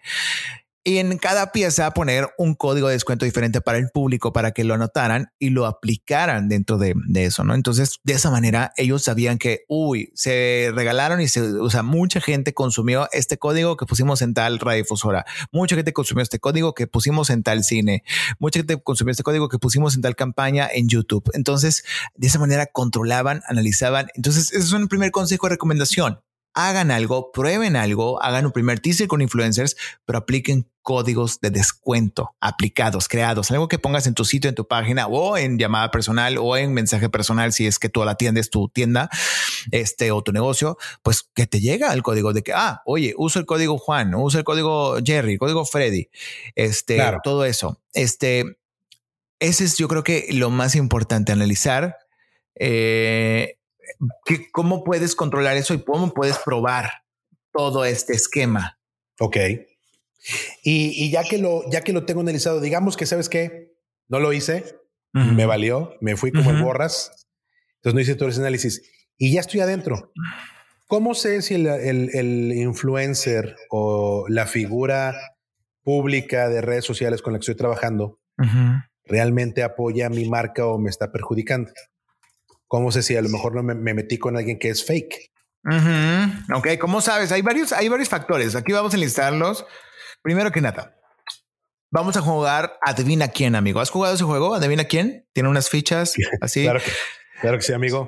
y en cada pieza poner un código de descuento diferente para el público para que lo anotaran y lo aplicaran dentro de, eso, ¿no? Entonces, de esa manera, ellos sabían que, uy, se regalaron y se, o sea, mucha gente consumió este código que pusimos en tal radiodifusora, mucha gente consumió este código que pusimos en tal cine, mucha gente consumió este código que pusimos en tal campaña en YouTube. Entonces, de esa manera controlaban, analizaban. Entonces, ese es un primer consejo de recomendación hagan algo, prueben algo, hagan un primer teaser con influencers, pero apliquen códigos de descuento aplicados, creados, algo que pongas en tu sitio, en tu página o en llamada personal o en mensaje personal, si es que tú la atiendes tu tienda, este o tu negocio, pues que te llega el código de que, ah, oye, uso el código Juan, uso el código Jerry, código Freddy, este, todo eso. Este, ese es yo creo que lo más importante, analizar. Eh, ¿Cómo puedes controlar eso y cómo puedes probar todo este esquema? Ok. Y, ya que lo, ya que lo tengo analizado, digamos que sabes que no lo hice, me valió, me fui como el borras, entonces no hice todo ese análisis y ya estoy adentro. ¿Cómo sé si el, influencer o la figura pública de redes sociales con la que estoy trabajando realmente apoya mi marca o me está perjudicando? ¿Cómo sé si a lo mejor no me, metí con alguien que es fake? Ok, ¿cómo sabes? Hay varios, hay varios factores. Aquí vamos a enlistarlos. Primero que nada, vamos a jugar Adivina quién, amigo. ¿Has jugado ese juego? Adivina quién. Tiene unas fichas así. claro, que, claro que sí, amigo.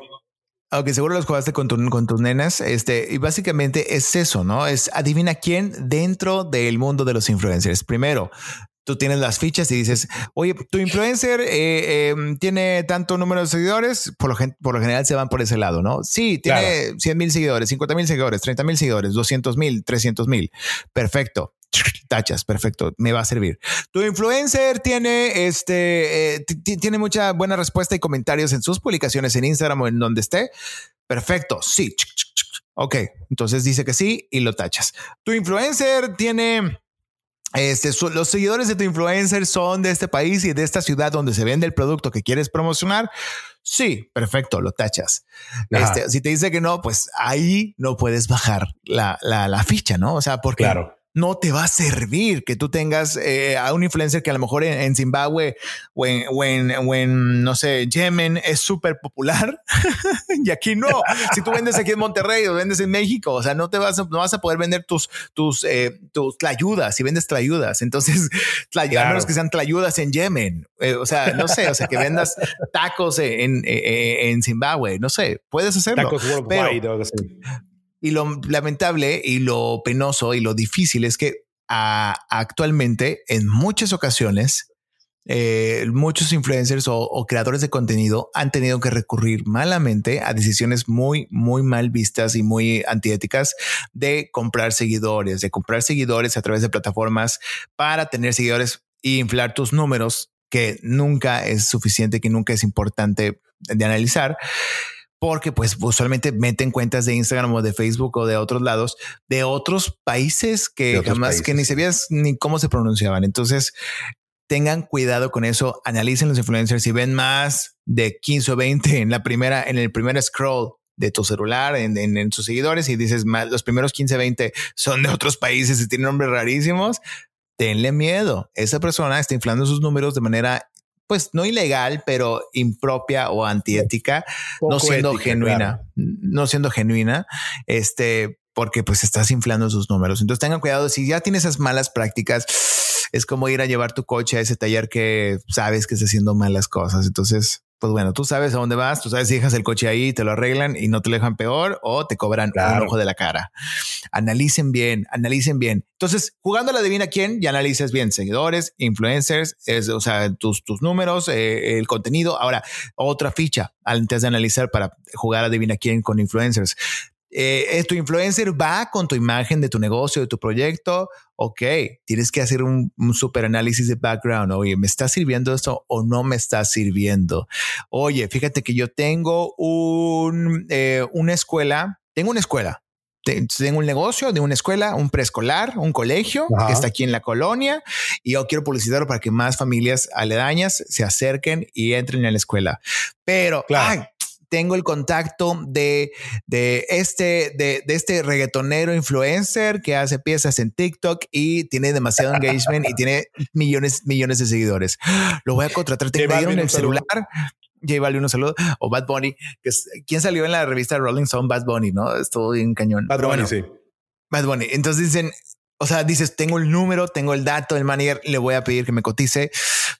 Aunque seguro los jugaste con, con tus nenas. Este, y básicamente es eso, ¿no? Es adivina quién dentro del mundo de los influencers. Primero, tú tienes las fichas y dices, oye, tu influencer eh, em, tiene tanto número de seguidores, por lo, por lo general se van por ese lado, ¿no? Sí, tiene 100 mil seguidores, 50 mil seguidores, 30 mil seguidores, 200 mil, 300 mil. Perfecto. Tachas, perfecto, me va a servir. Tu influencer tiene este, eh, tiene mucha buena respuesta y comentarios en sus publicaciones en Instagram o en donde esté. Perfecto, sí. Ok, entonces dice que sí y lo tachas. Tu influencer tiene este, los seguidores de tu influencer son de este país y de esta ciudad donde se vende el producto que quieres promocionar. Sí, perfecto, lo tachas. Este, si te dice que no, pues ahí no puedes bajar la, la, la ficha, ¿no? O sea, porque claro no te va a servir que tú tengas eh, a un influencer que a lo mejor en, Zimbabue o en, no sé, Yemen es súper popular (laughs) y aquí no. si tú vendes aquí en Monterrey o vendes en México, o sea, no te vas a, no vas a poder vender tus, tus, eh, tus tlayudas si vendes tlayudas. Entonces, (laughs) tlayudas, menos que sean tlayudas en Yemen. Eh, o sea, no sé, o sea, que vendas tacos en, en, Zimbabue, no sé, puedes hacerlo. Tacos pero, y lo lamentable y lo penoso y lo difícil es que actualmente en muchas ocasiones eh, muchos influencers o, creadores de contenido han tenido que recurrir malamente a decisiones muy, muy mal vistas y muy antiéticas de comprar seguidores, de comprar seguidores a través de plataformas para tener seguidores e inflar tus números, que nunca es suficiente, que nunca es importante de analizar porque pues usualmente meten cuentas de Instagram o de Facebook o de otros lados de otros países que jamás que ni sabías ni cómo se pronunciaban. Entonces tengan cuidado con eso, analicen los influencers si ven más de 15 o 20 en la primera, en el primer scroll de tu celular en, sus seguidores y dices más, los primeros 15, 20 son de otros países y tienen nombres rarísimos, tenle miedo. Esa persona está inflando sus números de manera pues no ilegal, pero impropia o antiética, no siendo genuina, no siendo genuina, este, porque pues estás inflando sus números. Entonces tengan cuidado, si ya tienes esas malas prácticas, es como ir a llevar tu coche a ese taller que sabes que está haciendo malas cosas. Entonces, pues bueno, tú sabes a dónde vas, tú sabes si dejas el coche ahí, te lo arreglan y no te lo dejan peor o te cobran un ojo de la cara. Analicen bien, analicen bien. Entonces, jugando a la adivina quién, ya analices bien seguidores, influencers, es, o sea, tus, tus números, eh, el contenido. Ahora, otra ficha antes de analizar para jugar a adivina quién con influencers. Eh, tu influencer va con tu imagen de tu negocio, de tu proyecto. Ok, tienes que hacer un, super análisis de background. Oye, ¿me está sirviendo esto o no me está sirviendo? Oye, fíjate que yo tengo un, eh, una escuela, tengo una escuela, tengo un negocio de una escuela, un preescolar, un colegio que está aquí en la colonia y yo quiero publicitarlo para que más familias aledañas se acerquen y entren a la escuela. Pero claro tengo el contacto de, de este, de, de, este reggaetonero influencer que hace piezas en TikTok y tiene demasiado engagement y tiene millones, millones de seguidores. Lo voy a contratar. Te en el celular. J Balvin, un saludo. O Bad Bunny, que es, ¿quién salió en la revista Rolling Stone? Bad Bunny, ¿no? Estuvo bien cañón. Bad Bunny, sí. Bad Bunny. Entonces dicen, o sea, dices, tengo el número, tengo el dato, el manager, le voy a pedir que me cotice.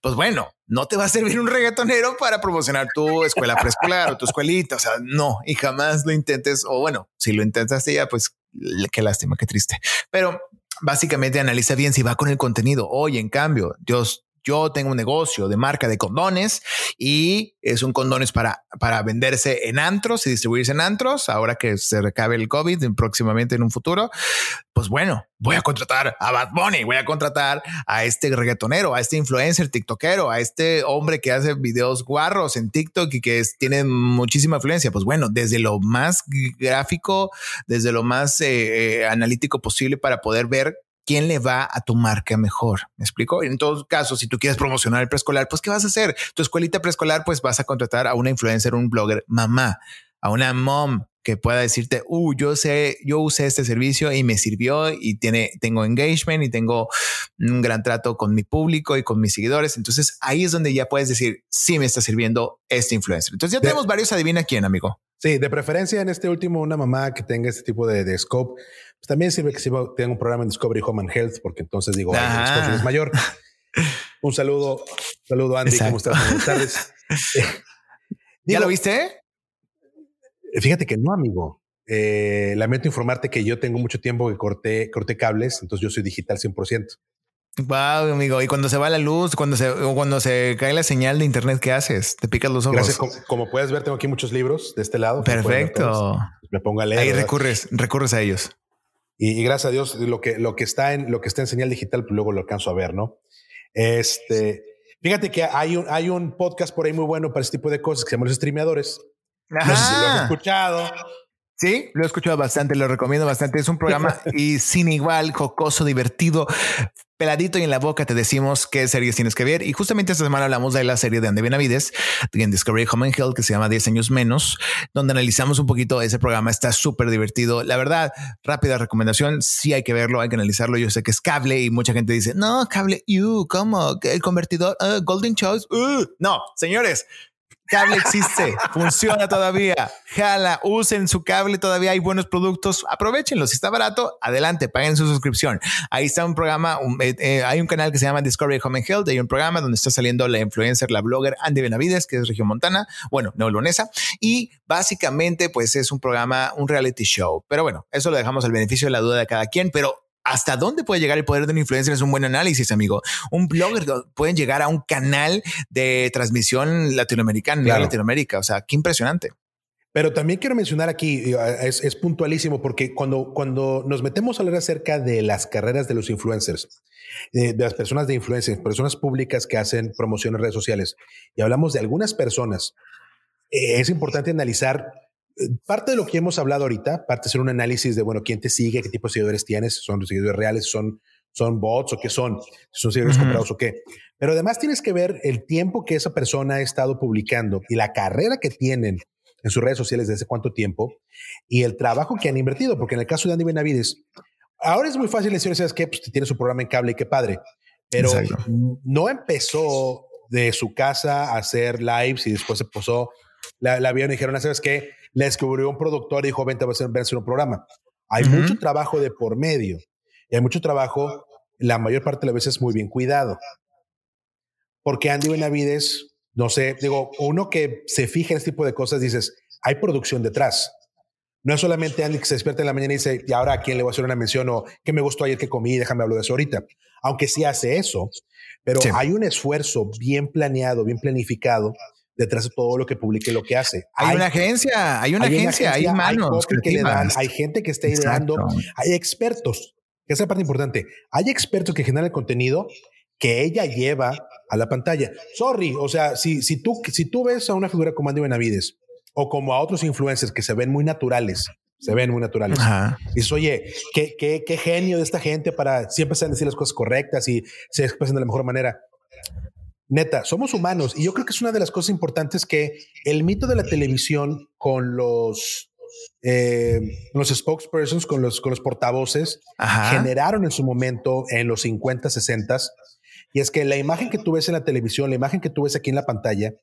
Pues bueno, no te va a servir un reggaetonero para promocionar tu escuela preescolar o tu escuelita. O sea, no, y jamás lo intentes. O bueno, si lo intentaste ya, pues qué lástima, qué triste. Pero básicamente analiza bien si va con el contenido. Oye, en cambio, Dios, yo tengo un negocio de marca de condones y es un condones para, para venderse en antros y distribuirse en antros. Ahora que se recabe el COVID próximamente en un futuro, pues bueno, voy a contratar a Bad Bunny, voy a contratar a este reggaetonero, a este influencer, tiktokero, a este hombre que hace videos guarros en TikTok y que tiene muchísima influencia. Pues bueno, desde lo más gráfico, desde lo más eh, eh, analítico posible para poder ver quién le va a tu marca mejor. ¿Me explico? En todo caso, si tú quieres promocionar el preescolar, pues ¿qué vas a hacer? Tu escuelita preescolar, pues vas a contratar a una influencer, un blogger, mamá, a una mom que pueda decirte, uh, yo sé, yo usé este servicio y me sirvió y tiene, tengo engagement y tengo un gran trato con mi público y con mis seguidores. Entonces ahí es donde ya puedes decir, sí me está sirviendo este influencer. Entonces ya tenemos varios, adivina quién, amigo. Sí, de preferencia en este último, una mamá que tenga este tipo de, de scope pues también sirve que si tenga un programa en Discovery Home and Health, porque entonces digo, el es mayor. (laughs) un saludo, saludo Andy, ¿cómo estás? Buenas tardes. (laughs) ¿Ya lo viste? Fíjate que no, amigo. Eh, lamento informarte que yo tengo mucho tiempo que corté, corté cables, entonces yo soy digital 100%. Wow, amigo. Y cuando se va la luz, cuando se, cuando se cae la señal de internet, ¿qué haces? Te picas los ojos. Gracias. Como, puedes ver, tengo aquí muchos libros de este lado. Perfecto. Me pongo a leer. Ahí recurres, recurres a ellos. Y, gracias a Dios, lo que, lo que está en, lo que está en señal digital, pues luego lo alcanzo a ver, ¿no? Este, fíjate que hay un, hay un podcast por ahí muy bueno para este tipo de cosas que se llama Los Streameadores. No sé si lo has escuchado. Sí, lo he escuchado bastante, lo recomiendo bastante. Es un programa (laughs) y sin igual, jocoso, divertido, peladito y en la boca te decimos qué series tienes que ver. Y justamente esta semana hablamos de la serie de Andy Benavides en Discovery Home and Health que se llama 10 años menos, donde analizamos un poquito ese programa. Está súper divertido. La verdad, rápida recomendación. Sí hay que verlo, hay que analizarlo. Yo sé que es cable y mucha gente dice, no, cable, you, ¿cómo? El convertidor, uh, Golden Choice. Uh". No, señores, cable existe, funciona todavía. Jala, usen su cable, todavía hay buenos productos, aprovechenlo. Si está barato, adelante, paguen su suscripción. Ahí está un programa, eh, eh, hay un canal que se llama Discovery Home and Health, hay un programa donde está saliendo la influencer, la blogger Andy Benavides, que es región montana, bueno, neolonesa, y básicamente pues es un programa, un reality show. Pero bueno, eso lo dejamos al beneficio de la duda de cada quien, pero hasta dónde puede llegar el poder de un influencer es un buen análisis, amigo. Un blogger pueden llegar a un canal de transmisión latinoamericana, en Latinoamérica. O sea, qué impresionante. Pero también quiero mencionar aquí, es, puntualísimo, porque cuando, cuando nos metemos a hablar acerca de las carreras de los influencers, de, las personas de influencia, personas públicas que hacen promoción en redes sociales, y hablamos de algunas personas, eh, es importante analizar parte de lo que hemos hablado ahorita, parte de hacer un análisis de, bueno, quién te sigue, qué tipo de seguidores tienes, son seguidores reales, son, son bots o qué son, son seguidores comprados o qué. Pero además tienes que ver el tiempo que esa persona ha estado publicando y la carrera que tienen en sus redes sociales desde hace cuánto tiempo y el trabajo que han invertido, porque en el caso de Andy Benavides, ahora es muy fácil decir, ¿sabes qué? Pues tiene su programa en cable y qué padre, pero no empezó de su casa a hacer lives y después se posó, la, la vieron y dijeron, ¿sabes qué? le descubrió un productor y dijo, vente, va a hacer, un programa. Hay mucho trabajo de por medio y hay mucho trabajo, la mayor parte de las veces muy bien cuidado. Porque Andy Benavides, no sé, digo, uno que se fija en este tipo de cosas, dices, hay producción detrás. No es solamente Andy que se despierta en la mañana y dice, y ahora a quién le voy a hacer una mención o qué me gustó ayer que comí, déjame hablar de eso ahorita. Aunque sí hace eso, pero hay un esfuerzo bien planeado, bien planificado detrás de todo lo que publique lo que hace. Hay, una agencia, hay una, agencia, hay manos hay que le dan, hay gente que está ideando, hay expertos, que es la parte importante. Hay expertos que generan el contenido que ella lleva a la pantalla. Sorry, o sea, si, si, tú, si tú ves a una figura como Andy Benavides o como a otros influencers que se ven muy naturales, se ven muy naturales. Y dices, oye, qué, qué, qué genio de esta gente para siempre saber decir las cosas correctas y se expresan de la mejor manera. Neta, somos humanos y yo creo que es una de las cosas importantes que el mito de la televisión con los eh, los spokespersons, con los, con los portavoces, generaron en su momento en los 50, 60 y es que la imagen que tú ves en la televisión, la imagen que tú ves aquí en la pantalla,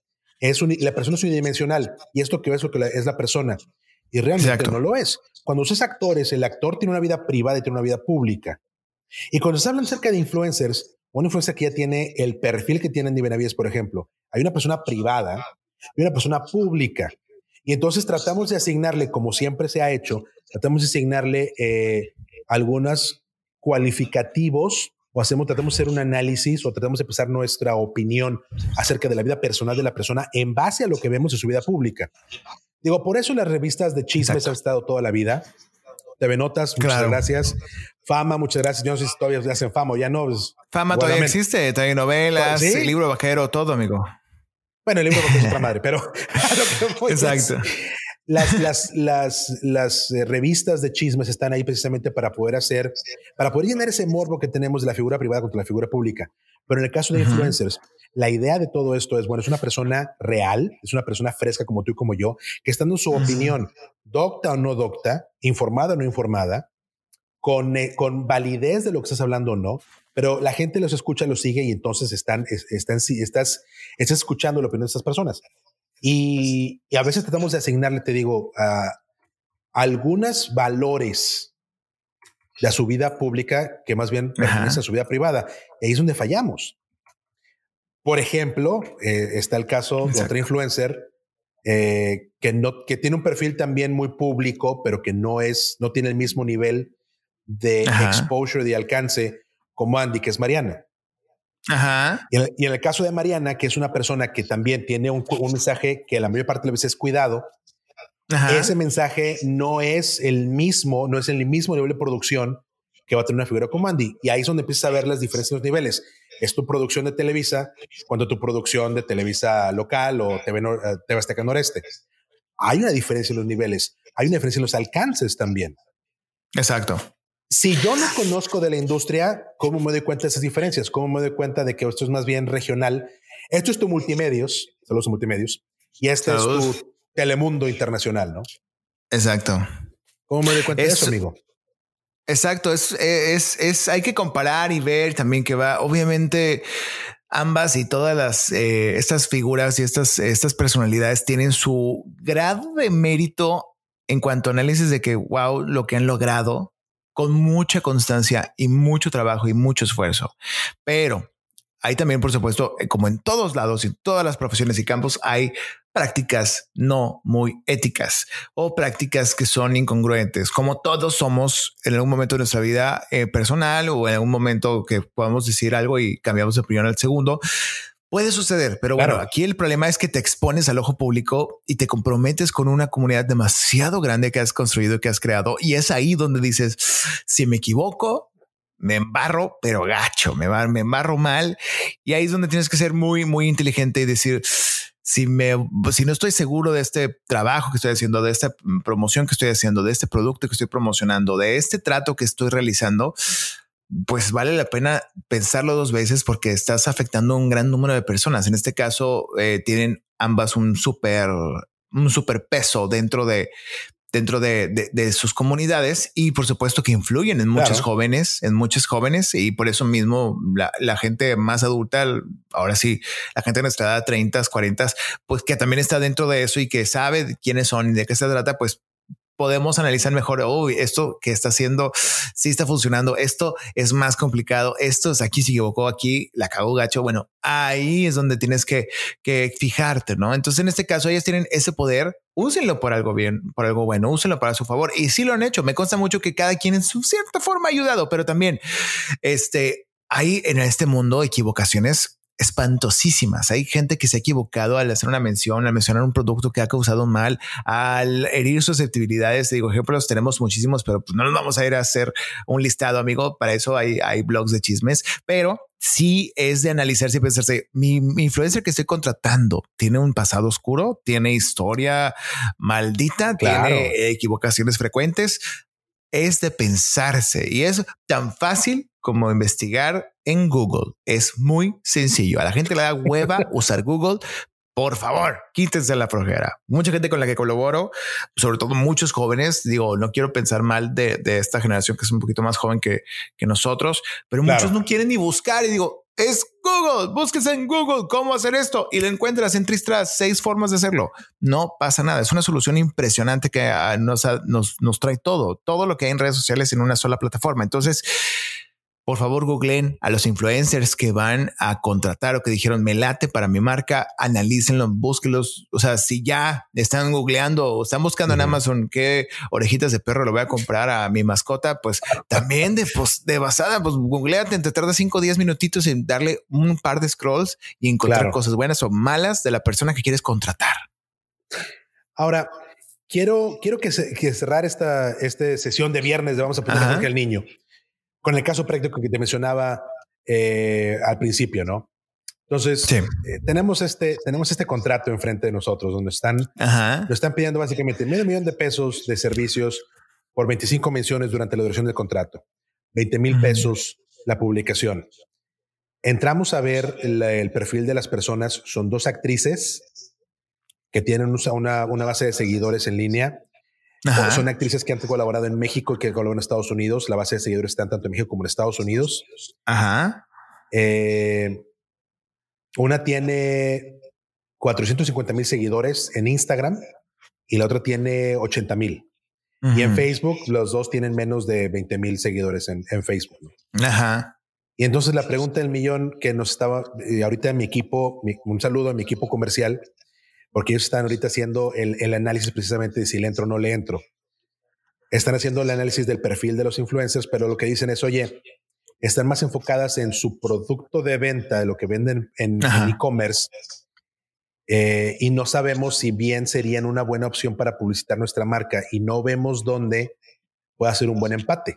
es la persona es unidimensional y esto que ves lo que es la persona y realmente no lo es. Cuando usas actores, el actor tiene una vida privada y tiene una vida pública. Y cuando se habla acerca de influencers, una influencia que ya tiene el perfil que tiene Andy Benavides, por ejemplo. Hay una persona privada y una persona pública. Y entonces tratamos de asignarle, como siempre se ha hecho, tratamos de asignarle eh, algunos cualificativos o hacemos, tratamos de hacer un análisis o tratamos de expresar nuestra opinión acerca de la vida personal de la persona en base a lo que vemos en su vida pública. Digo, por eso las revistas de chismes han estado toda la vida. TV Notas, muchas gracias. Fama, muchas gracias. Yo no sé si todavía hacen fama ya no. Pues, fama todavía existe, hay novelas, libro vaquero, todo, amigo. Bueno, el libro vaquero es otra madre, pero (laughs) Exacto. Las, las, las, las eh, revistas de chismes están ahí precisamente para poder hacer, para poder llenar ese morbo que tenemos de la figura privada contra la figura pública. Pero en el caso de influencers, la idea de todo esto es, bueno, es una persona real, es una persona fresca como tú y como yo, que está dando su opinión, docta o no docta, informada o no informada, con, eh, con validez de lo que estás hablando o no, pero la gente los escucha, los sigue y entonces están, están, estás, estás escuchando la opinión de estas personas. Y, a veces tratamos de asignarle, te digo, a algunos valores de su vida pública que más bien pertenecen a su vida privada. Y ahí es donde fallamos. Por ejemplo, eh, está el caso de otra influencer eh, que, no, que tiene un perfil también muy público, pero que no, es, no tiene el mismo nivel de exposure, de alcance como Andy, que es Mariana. Ajá. Y, en, el caso de Mariana, que es una persona que también tiene un, mensaje que la mayor parte de las veces es cuidado, ese mensaje no es el mismo, no es el mismo nivel de producción que va a tener una figura como Andy. Y ahí es donde empiezas a ver las diferencias de los niveles. Es tu producción de Televisa, cuando tu producción de Televisa local o TV, TV Azteca Noreste. hay una diferencia en los niveles, hay una diferencia en los alcances también. Exacto. Si yo no conozco de la industria, ¿cómo me doy cuenta de esas diferencias? ¿Cómo me doy cuenta de que esto es más bien regional? Esto es tu multimedios, saludos multimedios, y este es tu Telemundo internacional, ¿no? Exacto. ¿Cómo me doy cuenta de eso, amigo? Exacto, es, es, es, hay que comparar y ver también que va, obviamente, ambas y todas las eh, estas figuras y estas, estas personalidades tienen su grado de mérito en cuanto a análisis de que wow, lo que han logrado con mucha constancia y mucho trabajo y mucho esfuerzo. Pero hay también, por supuesto, eh, como en todos lados y todas las profesiones y campos, hay prácticas no muy éticas o prácticas que son incongruentes, como todos somos en algún momento de nuestra vida eh, personal o en algún momento que podamos decir algo y cambiamos de opinión al segundo. Puede suceder, pero bueno, aquí el problema es que te expones al ojo público y te comprometes con una comunidad demasiado grande que has construido y que has creado. Y es ahí donde dices, si me equivoco, me embarro, pero gacho, me, me embarro mal. Y ahí es donde tienes que ser muy, muy inteligente y decir, si me, si no estoy seguro de este trabajo que estoy haciendo, de esta promoción que estoy haciendo, de este producto que estoy promocionando, de este trato que estoy realizando, pues vale la pena pensarlo dos veces porque estás afectando a un gran número de personas. En este caso, eh, tienen ambas un súper, un super peso dentro de, dentro de, de, sus comunidades y por supuesto que influyen en muchos jóvenes, en muchos jóvenes y por eso mismo la, la, gente más adulta, ahora sí, la gente de nuestra edad, 30, 40, pues que también está dentro de eso y que sabe quiénes son y de qué se trata, pues podemos analizar mejor, oh, esto que está haciendo, sí está funcionando, esto es más complicado, esto es aquí se equivocó, aquí la cagó gacho. Bueno, ahí es donde tienes que, que fijarte, ¿no? Entonces, en este caso, ellas tienen ese poder, úsenlo por algo bien, por algo bueno, úsenlo para su favor. Y sí lo han hecho. Me consta mucho que cada quien en su cierta forma ha ayudado, pero también, este, hay en este mundo equivocaciones espantosísimas. Hay gente que se ha equivocado al hacer una mención, al mencionar un producto que ha causado mal, al herir susceptibilidades. Digo, ejemplos tenemos muchísimos, pero pues no nos vamos a ir a hacer un listado, amigo. Para eso hay, hay blogs de chismes, pero sí es de analizarse y pensarse, mi, mi, influencer que estoy contratando tiene un pasado oscuro, tiene historia maldita, tiene equivocaciones frecuentes. Es de pensarse y es tan fácil como investigar en Google. Es muy sencillo. A la gente le da hueva (laughs) usar Google. Por favor, quítense la flojera. Mucha gente con la que colaboro, sobre todo muchos jóvenes, digo, no quiero pensar mal de, esta generación que es un poquito más joven que, que nosotros, pero muchos no quieren ni buscar y digo, es Google, búsquese en Google cómo hacer esto y lo encuentras en Tristras, seis formas de hacerlo. No pasa nada. Es una solución impresionante que ah, nos, nos, nos trae todo, todo lo que hay en redes sociales en una sola plataforma. Entonces, por favor googleen a los influencers que van a contratar o que dijeron me late para mi marca, analícenlo, búsquenlos. O sea, si ya están googleando o están buscando en Amazon qué orejitas de perro le voy a comprar a mi mascota, pues también de, pues, de basada, pues googleate, te tarda 5 o 10 minutitos en darle un par de scrolls y encontrar cosas buenas o malas de la persona que quieres contratar. Ahora, quiero, quiero que, cerrar esta, esta sesión de viernes de Vamos a poner el niño con el caso práctico que te mencionaba eh, al principio, ¿no? Entonces, eh, tenemos, este, tenemos este contrato enfrente de nosotros donde están, nos están pidiendo básicamente medio millón de pesos de servicios por 25 menciones durante la duración del contrato, 20 mil pesos la publicación. Entramos a ver el, perfil de las personas, son dos actrices que tienen una, una base de seguidores en línea son actrices que han colaborado en México y que colaboran en Estados Unidos. La base de seguidores está tanto en México como en Estados Unidos. Ajá. Eh, una tiene 450 mil seguidores en Instagram y la otra tiene 80 mil. Y en Facebook, los dos tienen menos de 20 mil seguidores en, Facebook. Ajá. Y entonces la pregunta del millón que nos estaba, eh, ahorita mi equipo, un saludo a mi equipo comercial, porque ellos están ahorita haciendo el, análisis precisamente de si le entro o no le entro. Están haciendo el análisis del perfil de los influencers, pero lo que dicen es, oye, están más enfocadas en su producto de venta, de lo que venden en e-commerce, eh, y no sabemos si bien serían una buena opción para publicitar nuestra marca y no vemos dónde puede ser un buen empate.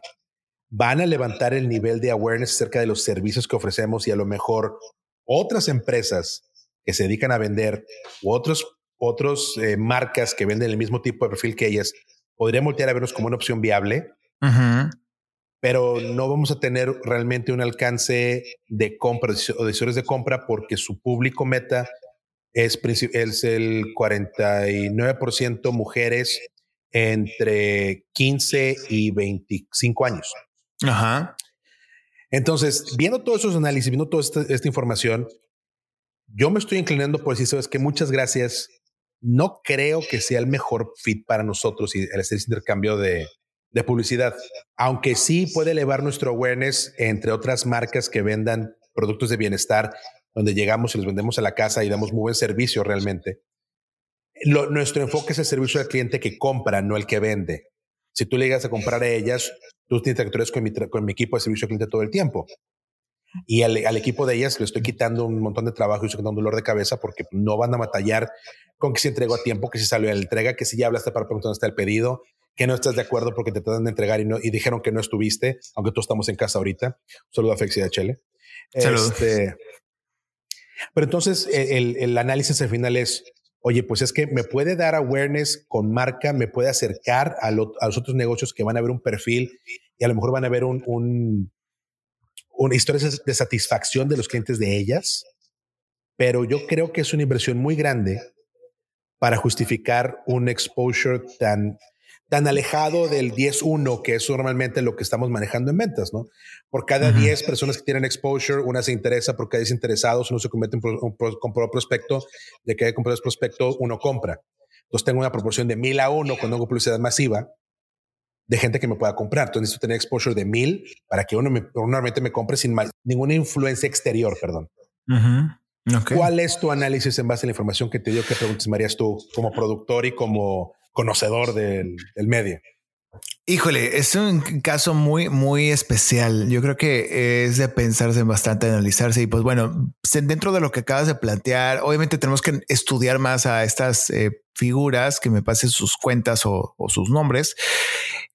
Van a levantar el nivel de awareness acerca de los servicios que ofrecemos y a lo mejor otras empresas que se dedican a vender u otros otros eh, marcas que venden el mismo tipo de perfil que ellas podrían voltear a vernos como una opción viable, pero no vamos a tener realmente un alcance de compra o decisores de compra porque su público meta es, es el 49% mujeres entre 15 y 25 años. Ajá. Entonces, viendo todos esos análisis, viendo toda esta, información, yo me estoy inclinando por decir, sabes que muchas gracias. No creo que sea el mejor fit para nosotros y el hacer intercambio de, publicidad, aunque sí puede elevar nuestro awareness entre otras marcas que vendan productos de bienestar, donde llegamos y los vendemos a la casa y damos muy buen servicio realmente. nuestro enfoque es el servicio al cliente que compra, no el que vende. Si tú le llegas a comprar a ellas, tú tienes interactores con mi, con mi equipo de servicio al cliente todo el tiempo. Y al, equipo de ellas le estoy quitando un montón de trabajo y estoy quitando un dolor de cabeza porque no van a batallar con que se entregó a tiempo, que se salió a la entrega, que si ya hablaste para preguntar dónde está el pedido, que no estás de acuerdo porque te tratan de entregar y, no, y dijeron que no estuviste, aunque todos estamos en casa ahorita. Un saludo a Fexi de Chele. Este, pero entonces e, el, el, análisis al final es, oye, pues es que me puede dar awareness con marca, me puede acercar a, los otros negocios que van a ver un perfil y a lo mejor van a ver un, un, una historia de satisfacción de los clientes de ellas. Pero yo creo que es una inversión muy grande para justificar un exposure tan tan alejado del 10-1, que es normalmente lo que estamos manejando en ventas, ¿no? Por cada 10 personas que tienen exposure, una se interesa, por cada 10 interesados, uno se convierte en un, prospecto, de que hay compradores prospecto, uno compra. Entonces tengo una proporción de 1000 a 1 cuando hago publicidad masiva de gente que me pueda comprar. Entonces necesito tener exposure de 1000 para que uno, normalmente me compre sin ninguna influencia exterior, perdón. ¿Cuál es tu análisis en base a la información que te dio? ¿Qué preguntas me harías tú como productor y como conocedor del, medio. Híjole, es un caso muy, muy especial. Yo creo que es de pensarse bastante, analizarse y pues bueno, dentro de lo que acabas de plantear, obviamente tenemos que estudiar más a estas eh, figuras, que me pasen sus cuentas o, o sus nombres.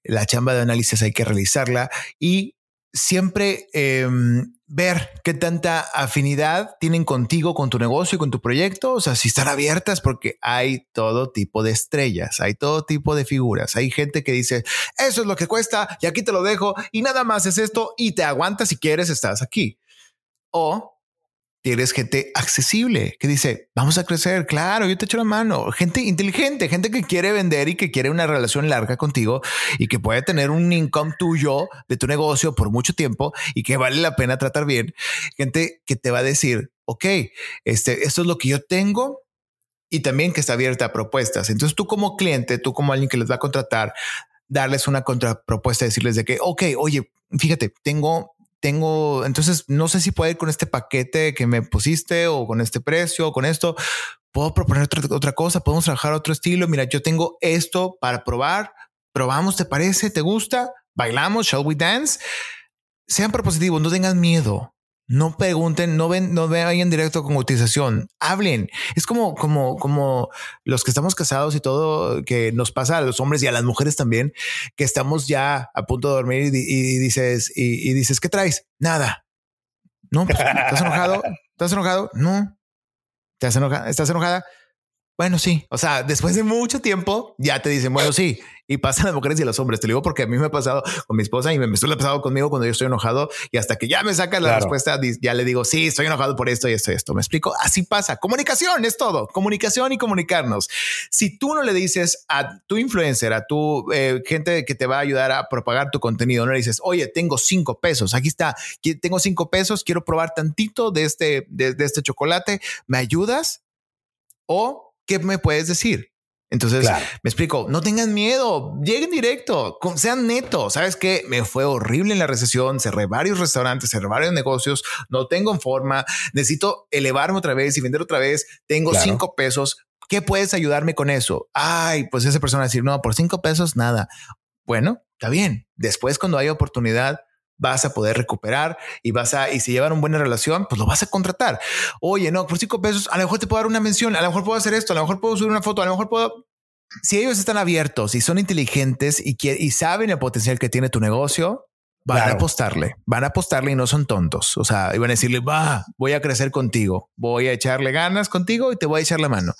La chamba de análisis hay que realizarla y siempre em, ver qué tanta afinidad tienen contigo, con tu negocio y con tu proyecto. O sea, si están abiertas, porque hay todo tipo de estrellas, hay todo tipo de figuras. Hay gente que dice, eso es lo que cuesta y aquí te lo dejo y nada más es esto y te aguantas si quieres, estás aquí. O Tienes gente accesible que dice, vamos a crecer, claro, yo te echo la mano. Gente inteligente, gente que quiere vender y que quiere una relación larga contigo y que puede tener un income tuyo de tu negocio por mucho tiempo y que vale la pena tratar bien. Gente que te va a decir, ok, este, esto es lo que yo tengo, y también que está abierta a propuestas. Entonces tú como cliente, tú como alguien que les va a contratar, darles una contrapropuesta, decirles de que, ok, oye, fíjate, tengo tengo, entonces no sé si puedo ir con este paquete que me pusiste o con este precio o con esto. Puedo proponer otra, otra cosa, podemos trabajar otro estilo. Mira, yo tengo esto para probar. Probamos, ¿te parece? ¿Te gusta? Bailamos, shall we dance? Sean propositivos, no tengan miedo. No pregunten, no ven, no vayan directo con utilización. Hablen. Es como, como, como los que estamos casados y todo que nos pasa a los hombres y a las mujeres también, que estamos ya a punto de dormir y, dices, y, dices, ¿qué traes? Nada. No, pues, ¿estás enojado? ¿Estás enojado? No. ¿Estás enojada? ¿Estás enojada? Bueno, sí. O sea, después de mucho tiempo ya te dicen, bueno, sí. Y pasan las mujeres y los hombres. Te lo digo porque a mí me ha pasado con mi esposa y me, me ha pasado conmigo cuando yo estoy enojado y hasta que ya me saca la respuesta, ya le digo, sí, estoy enojado por esto y esto y esto. Me explico. Así pasa. Comunicación es todo. Comunicación y comunicarnos. Si tú no le dices a tu influencer, a tu eh, gente que te va a ayudar a propagar tu contenido, no le dices, oye, tengo cinco pesos. Aquí está. Tengo cinco pesos. Quiero probar tantito de este, de este chocolate. ¿Me ayudas? O ¿qué me puedes decir? Entonces, me explico, no tengan miedo, lleguen directo, sean netos. ¿Sabes qué? Me fue horrible en la recesión, cerré varios restaurantes, cerré varios negocios, no tengo en forma, necesito elevarme otra vez y vender otra vez, tengo cinco pesos, ¿qué puedes ayudarme con eso? Ay, pues esa persona decir, no, por cinco pesos nada. Bueno, está bien. Después, cuando hay oportunidad, vas a poder recuperar y vas a, y si llevan una buena relación, pues lo vas a contratar. Oye, no, por cinco pesos, a lo mejor te puedo dar una mención, a lo mejor puedo hacer esto, a lo mejor puedo subir una foto, a lo mejor puedo... Si ellos están abiertos y son inteligentes y, y saben el potencial que tiene tu negocio, van a apostarle, van a apostarle y no son tontos. O sea, iban a decirle, va, voy a crecer contigo, voy a echarle ganas contigo y te voy a echar la mano.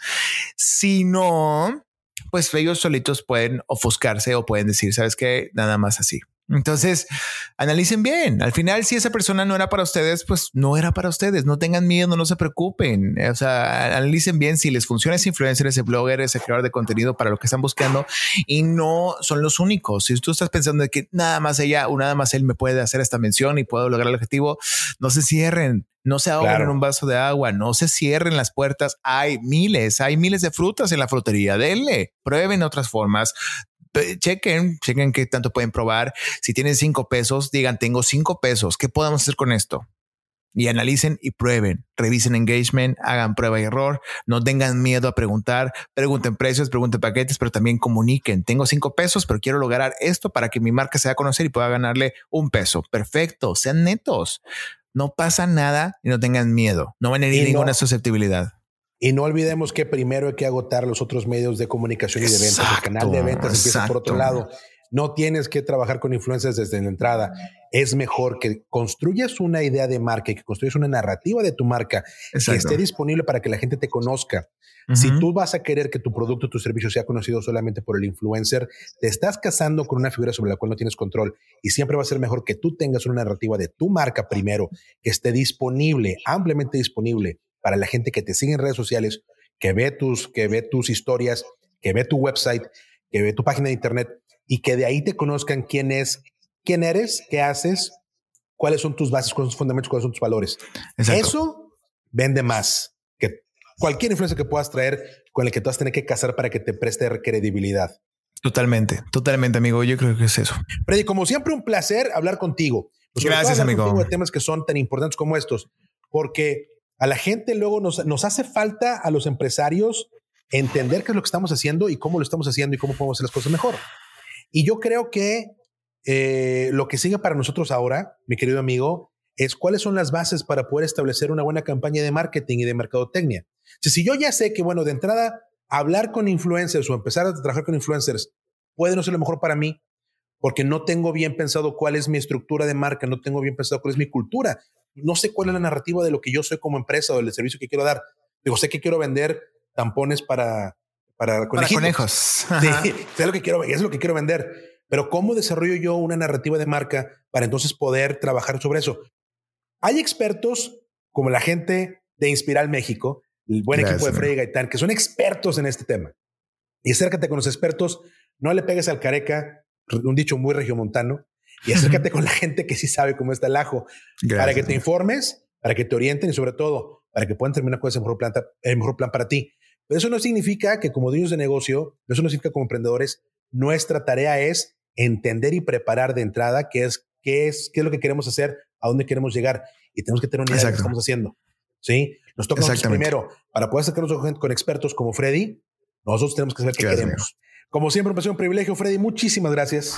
Si no, pues ellos solitos pueden ofuscarse o pueden decir, sabes que nada más así. Entonces, analicen bien. Al final, si esa persona no era para ustedes, pues no era para ustedes. No tengan miedo, no se preocupen. O sea, analicen bien si les funciona ese influencer, ese blogger, ese creador de contenido para lo que están buscando y no son los únicos. Si tú estás pensando de que nada más ella o nada más él me puede hacer esta mención y puedo lograr el objetivo, no se cierren. No se ahoguen en un vaso de agua, no se cierren las puertas. Hay miles, hay miles de frutas en la frutería. Denle, prueben otras formas chequen, chequen qué tanto pueden probar. Si tienen cinco pesos, digan, tengo cinco pesos, ¿qué podemos hacer con esto? Y analicen y prueben, revisen engagement, hagan prueba y error, no tengan miedo a preguntar, pregunten precios, pregunten paquetes, pero también comuniquen. Tengo cinco pesos, pero quiero lograr esto para que mi marca se a conocer y pueda ganarle un peso. Perfecto, sean netos. No pasa nada y no tengan miedo. No van a herir ninguna susceptibilidad. Y no olvidemos que primero hay que agotar los otros medios de comunicación y de ventas. El canal de ventas empieza por otro lado. No tienes que trabajar con influencers desde la entrada. Es mejor que construyas una idea de marca y que construyas una narrativa de tu marca que esté disponible para que la gente te conozca. Si tú vas a querer que tu producto o tu servicio sea conocido solamente por el influencer, te estás casando con una figura sobre la cual no tienes control y siempre va a ser mejor que tú tengas una narrativa de tu marca primero, que esté disponible, ampliamente disponible para la gente que te sigue en redes sociales, que ve tus, que ve tus historias, que ve tu website, que ve tu página de internet y que de ahí te conozcan quién es, quién eres, qué haces, cuáles son tus bases, cuáles son tus fundamentos, cuáles son tus valores. Eso vende más que cualquier influencia que puedas traer con el que tú vas a tener que casar para que te preste credibilidad. Totalmente, totalmente, amigo. Yo creo que es eso. Freddy, como siempre, un placer hablar contigo. Pues Gracias, amigo. De temas que son tan importantes como estos, porque a la gente luego nos, nos hace falta a los empresarios entender qué es lo que estamos haciendo y cómo lo estamos haciendo y cómo podemos hacer las cosas mejor. Y yo creo que eh, lo que sigue para nosotros ahora, mi querido amigo, es cuáles son las bases para poder establecer una buena campaña de marketing y de mercadotecnia. Si, si yo ya sé que, bueno, de entrada, hablar con influencers o empezar a trabajar con influencers puede no ser lo mejor para mí, porque no tengo bien pensado cuál es mi estructura de marca, no tengo bien pensado cuál es mi cultura, no sé cuál es la narrativa de lo que yo soy como empresa o del servicio que quiero dar. Digo, sé que quiero vender tampones para, para, conejos. Sí, sé lo que quiero, es lo que quiero vender. Pero ¿cómo desarrollo yo una narrativa de marca para entonces poder trabajar sobre eso? Hay expertos como la gente de Inspiral México, el buen equipo de Freddy Gaitán, que son expertos en este tema. Y acércate con los expertos, no le pegues al careca, un dicho muy regiomontano, y acércate con la gente que sí sabe cómo está el ajo para que te informes, para que te orienten y sobre todo para que puedan terminar con ese mejor plan, el mejor plan para ti. Pero eso no significa que como dueños de negocio, eso no significa como emprendedores, nuestra tarea es entender y preparar de entrada qué es, qué es, qué es lo que queremos hacer, a dónde queremos llegar y tenemos que tener una idea de lo que estamos haciendo. ¿Sí? Nos toca primero, para poder sacarnos con expertos como Freddy, nosotros tenemos que saber qué queremos. Como siempre, me un privilegio, Freddy. Muchísimas gracias.